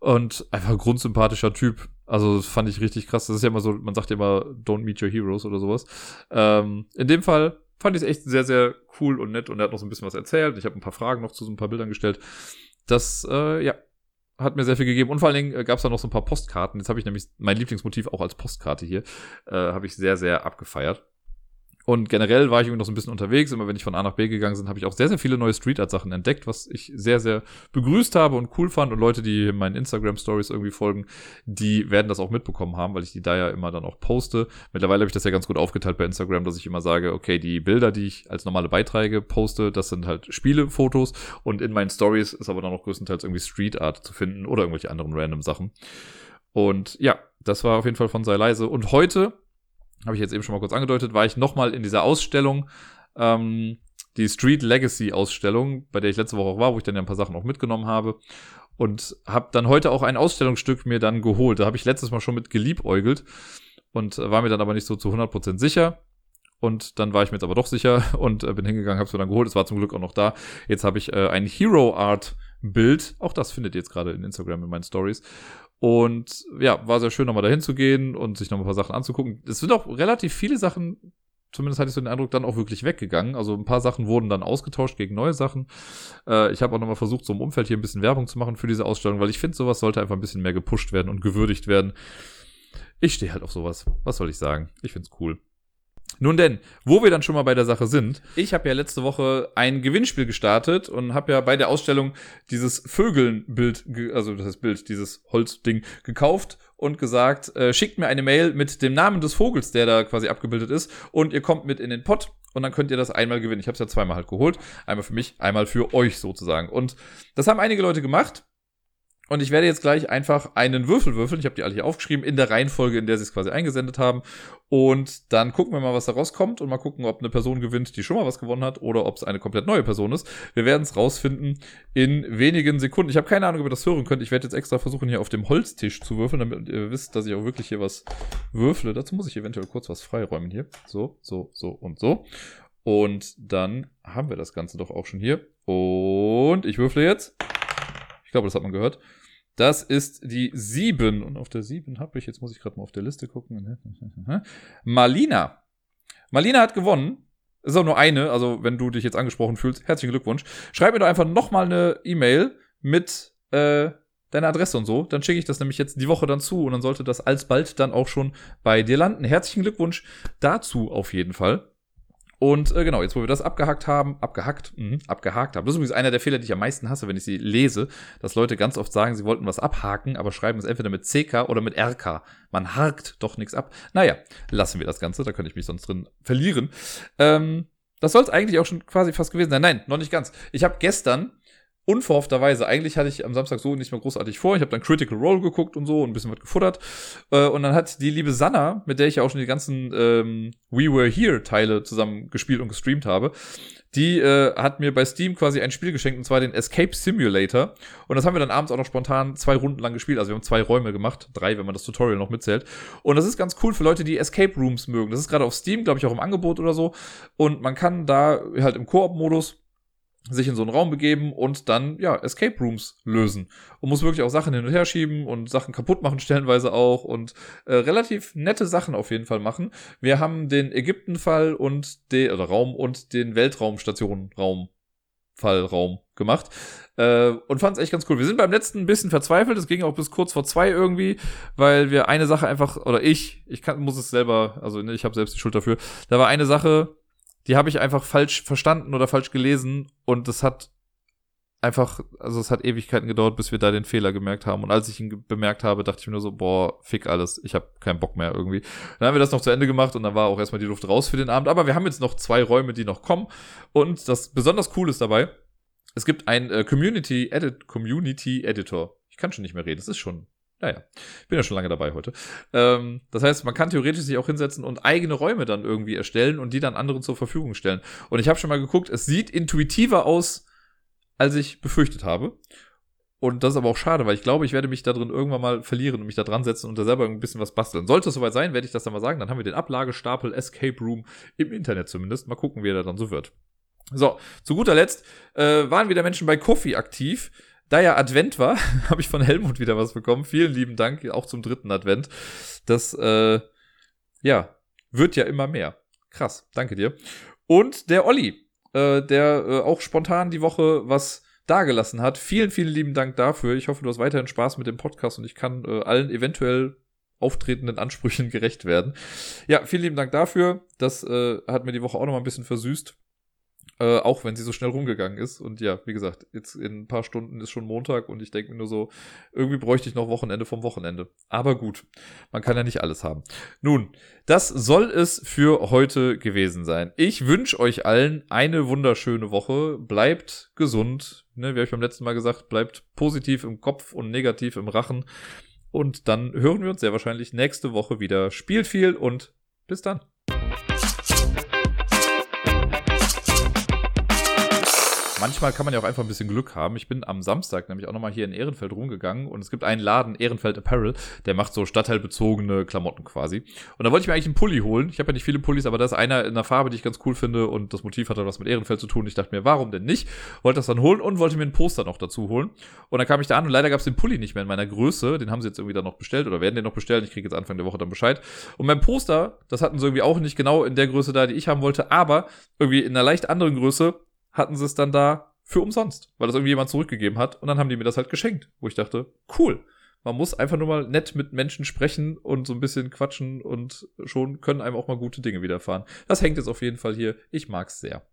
Und einfach ein grundsympathischer Typ. Also das fand ich richtig krass. Das ist ja immer so, man sagt ja immer, don't meet your heroes oder sowas. Ähm, in dem Fall fand ich echt sehr, sehr cool und nett und er hat noch so ein bisschen was erzählt. Ich habe ein paar Fragen noch zu so ein paar Bildern gestellt. Das, äh, ja, hat mir sehr viel gegeben. Und vor allen Dingen äh, gab es da noch so ein paar Postkarten. Jetzt habe ich nämlich mein Lieblingsmotiv auch als Postkarte hier. Äh, habe ich sehr, sehr abgefeiert. Und generell war ich irgendwie noch so ein bisschen unterwegs. Immer wenn ich von A nach B gegangen bin, habe ich auch sehr, sehr viele neue Street Art Sachen entdeckt, was ich sehr, sehr begrüßt habe und cool fand. Und Leute, die meinen Instagram Stories irgendwie folgen, die werden das auch mitbekommen haben, weil ich die da ja immer dann auch poste. Mittlerweile habe ich das ja ganz gut aufgeteilt bei Instagram, dass ich immer sage, okay, die Bilder, die ich als normale Beiträge poste, das sind halt Spielefotos. Und in meinen Stories ist aber dann auch größtenteils irgendwie Street Art zu finden oder irgendwelche anderen random Sachen. Und ja, das war auf jeden Fall von sei leise. Und heute habe ich jetzt eben schon mal kurz angedeutet, war ich nochmal in dieser Ausstellung, ähm, die Street Legacy Ausstellung, bei der ich letzte Woche auch war, wo ich dann ja ein paar Sachen auch mitgenommen habe. Und habe dann heute auch ein Ausstellungsstück mir dann geholt. Da habe ich letztes Mal schon mit geliebäugelt und war mir dann aber nicht so zu 100% sicher. Und dann war ich mir jetzt aber doch sicher und äh, bin hingegangen, habe es mir dann geholt. Es war zum Glück auch noch da. Jetzt habe ich äh, ein Hero Art Bild. Auch das findet ihr jetzt gerade in Instagram in meinen Stories. Und ja, war sehr schön, nochmal dahin zu gehen und sich nochmal ein paar Sachen anzugucken. Es sind auch relativ viele Sachen, zumindest hatte ich so den Eindruck, dann auch wirklich weggegangen. Also ein paar Sachen wurden dann ausgetauscht gegen neue Sachen. Äh, ich habe auch nochmal versucht, so im Umfeld hier ein bisschen Werbung zu machen für diese Ausstellung, weil ich finde, sowas sollte einfach ein bisschen mehr gepusht werden und gewürdigt werden. Ich stehe halt auf sowas. Was soll ich sagen? Ich find's cool. Nun denn, wo wir dann schon mal bei der Sache sind, ich habe ja letzte Woche ein Gewinnspiel gestartet und habe ja bei der Ausstellung dieses Vögelnbild, also das Bild, dieses Holzding gekauft und gesagt, äh, schickt mir eine Mail mit dem Namen des Vogels, der da quasi abgebildet ist und ihr kommt mit in den Pott und dann könnt ihr das einmal gewinnen. Ich habe es ja zweimal halt geholt, einmal für mich, einmal für euch sozusagen. Und das haben einige Leute gemacht und ich werde jetzt gleich einfach einen Würfel würfeln. Ich habe die alle hier aufgeschrieben, in der Reihenfolge, in der sie es quasi eingesendet haben. Und dann gucken wir mal, was da rauskommt und mal gucken, ob eine Person gewinnt, die schon mal was gewonnen hat, oder ob es eine komplett neue Person ist. Wir werden es rausfinden in wenigen Sekunden. Ich habe keine Ahnung, ob ihr das hören könnt. Ich werde jetzt extra versuchen, hier auf dem Holztisch zu würfeln, damit ihr wisst, dass ich auch wirklich hier was würfle. Dazu muss ich eventuell kurz was freiräumen hier. So, so, so und so. Und dann haben wir das Ganze doch auch schon hier. Und ich würfle jetzt. Ich glaube, das hat man gehört. Das ist die 7. Und auf der 7 habe ich, jetzt muss ich gerade mal auf der Liste gucken. Malina. Malina hat gewonnen. Ist auch nur eine, also wenn du dich jetzt angesprochen fühlst, herzlichen Glückwunsch. Schreib mir doch einfach nochmal eine E-Mail mit äh, deiner Adresse und so. Dann schicke ich das nämlich jetzt die Woche dann zu und dann sollte das alsbald dann auch schon bei dir landen. Herzlichen Glückwunsch dazu auf jeden Fall. Und äh, genau, jetzt wo wir das abgehakt haben, abgehackt, mh, abgehakt haben. Das ist übrigens einer der Fehler, die ich am meisten hasse, wenn ich sie lese, dass Leute ganz oft sagen, sie wollten was abhaken, aber schreiben es entweder mit CK oder mit RK. Man hakt doch nichts ab. Naja, lassen wir das Ganze, da könnte ich mich sonst drin verlieren. Ähm, das soll es eigentlich auch schon quasi fast gewesen sein. Nein, noch nicht ganz. Ich habe gestern unverhoffterweise, eigentlich hatte ich am Samstag so nicht mehr großartig vor. Ich habe dann Critical Role geguckt und so und ein bisschen was gefuttert. Äh, und dann hat die liebe Sanna, mit der ich ja auch schon die ganzen ähm, We Were Here Teile zusammen gespielt und gestreamt habe, die äh, hat mir bei Steam quasi ein Spiel geschenkt, und zwar den Escape Simulator. Und das haben wir dann abends auch noch spontan zwei Runden lang gespielt. Also wir haben zwei Räume gemacht, drei, wenn man das Tutorial noch mitzählt. Und das ist ganz cool für Leute, die Escape Rooms mögen. Das ist gerade auf Steam, glaube ich, auch im Angebot oder so. Und man kann da halt im Koop-Modus sich in so einen Raum begeben und dann, ja, Escape Rooms lösen. Und muss wirklich auch Sachen hin und her schieben und Sachen kaputt machen, stellenweise auch und äh, relativ nette Sachen auf jeden Fall machen. Wir haben den Ägyptenfall und den, oder Raum und den Weltraumstation-Raum. Fallraum gemacht äh, und fand es echt ganz cool. Wir sind beim letzten ein bisschen verzweifelt. Es ging auch bis kurz vor zwei irgendwie, weil wir eine Sache einfach oder ich, ich kann, muss es selber, also ne, ich habe selbst die Schuld dafür. Da war eine Sache, die habe ich einfach falsch verstanden oder falsch gelesen und das hat einfach, also es hat Ewigkeiten gedauert, bis wir da den Fehler gemerkt haben. Und als ich ihn bemerkt habe, dachte ich mir nur so, boah, fick alles, ich habe keinen Bock mehr irgendwie. Dann haben wir das noch zu Ende gemacht und dann war auch erstmal die Luft raus für den Abend. Aber wir haben jetzt noch zwei Räume, die noch kommen. Und das besonders cool ist dabei, es gibt ein äh, Community Edit Community Editor. Ich kann schon nicht mehr reden, das ist schon naja, ich bin ja schon lange dabei heute. Ähm, das heißt, man kann theoretisch sich auch hinsetzen und eigene Räume dann irgendwie erstellen und die dann anderen zur Verfügung stellen. Und ich habe schon mal geguckt, es sieht intuitiver aus, als ich befürchtet habe. Und das ist aber auch schade, weil ich glaube, ich werde mich da drin irgendwann mal verlieren und mich da dran setzen und da selber ein bisschen was basteln. Sollte es soweit sein, werde ich das dann mal sagen. Dann haben wir den Ablagestapel Escape Room im Internet zumindest. Mal gucken, wie er dann so wird. So, zu guter Letzt äh, waren wieder Menschen bei Kofi aktiv da ja Advent war, habe ich von Helmut wieder was bekommen. Vielen lieben Dank, auch zum dritten Advent. Das, äh, ja, wird ja immer mehr. Krass, danke dir. Und der Olli, äh, der äh, auch spontan die Woche was dagelassen hat. Vielen, vielen lieben Dank dafür. Ich hoffe, du hast weiterhin Spaß mit dem Podcast und ich kann äh, allen eventuell auftretenden Ansprüchen gerecht werden. Ja, vielen lieben Dank dafür. Das äh, hat mir die Woche auch noch mal ein bisschen versüßt. Äh, auch wenn sie so schnell rumgegangen ist. Und ja, wie gesagt, jetzt in ein paar Stunden ist schon Montag und ich denke mir nur so, irgendwie bräuchte ich noch Wochenende vom Wochenende. Aber gut, man kann ja nicht alles haben. Nun, das soll es für heute gewesen sein. Ich wünsche euch allen eine wunderschöne Woche. Bleibt gesund. Ne, wie habe ich beim letzten Mal gesagt, bleibt positiv im Kopf und negativ im Rachen. Und dann hören wir uns sehr wahrscheinlich nächste Woche wieder. Spielt viel und bis dann. Manchmal kann man ja auch einfach ein bisschen Glück haben. Ich bin am Samstag nämlich auch nochmal hier in Ehrenfeld rumgegangen und es gibt einen Laden, Ehrenfeld Apparel, der macht so stadtteilbezogene Klamotten quasi. Und da wollte ich mir eigentlich einen Pulli holen. Ich habe ja nicht viele Pullis, aber da ist einer in einer Farbe, die ich ganz cool finde und das Motiv hat dann was mit Ehrenfeld zu tun. Ich dachte mir, warum denn nicht? Wollte das dann holen und wollte mir ein Poster noch dazu holen. Und dann kam ich da an und leider gab es den Pulli nicht mehr in meiner Größe. Den haben sie jetzt irgendwie dann noch bestellt oder werden den noch bestellen. Ich kriege jetzt Anfang der Woche dann Bescheid. Und mein Poster, das hatten sie irgendwie auch nicht genau in der Größe da, die ich haben wollte, aber irgendwie in einer leicht anderen Größe hatten sie es dann da für umsonst, weil das irgendwie jemand zurückgegeben hat. Und dann haben die mir das halt geschenkt, wo ich dachte, cool. Man muss einfach nur mal nett mit Menschen sprechen und so ein bisschen quatschen und schon können einem auch mal gute Dinge widerfahren. Das hängt jetzt auf jeden Fall hier. Ich mag's sehr.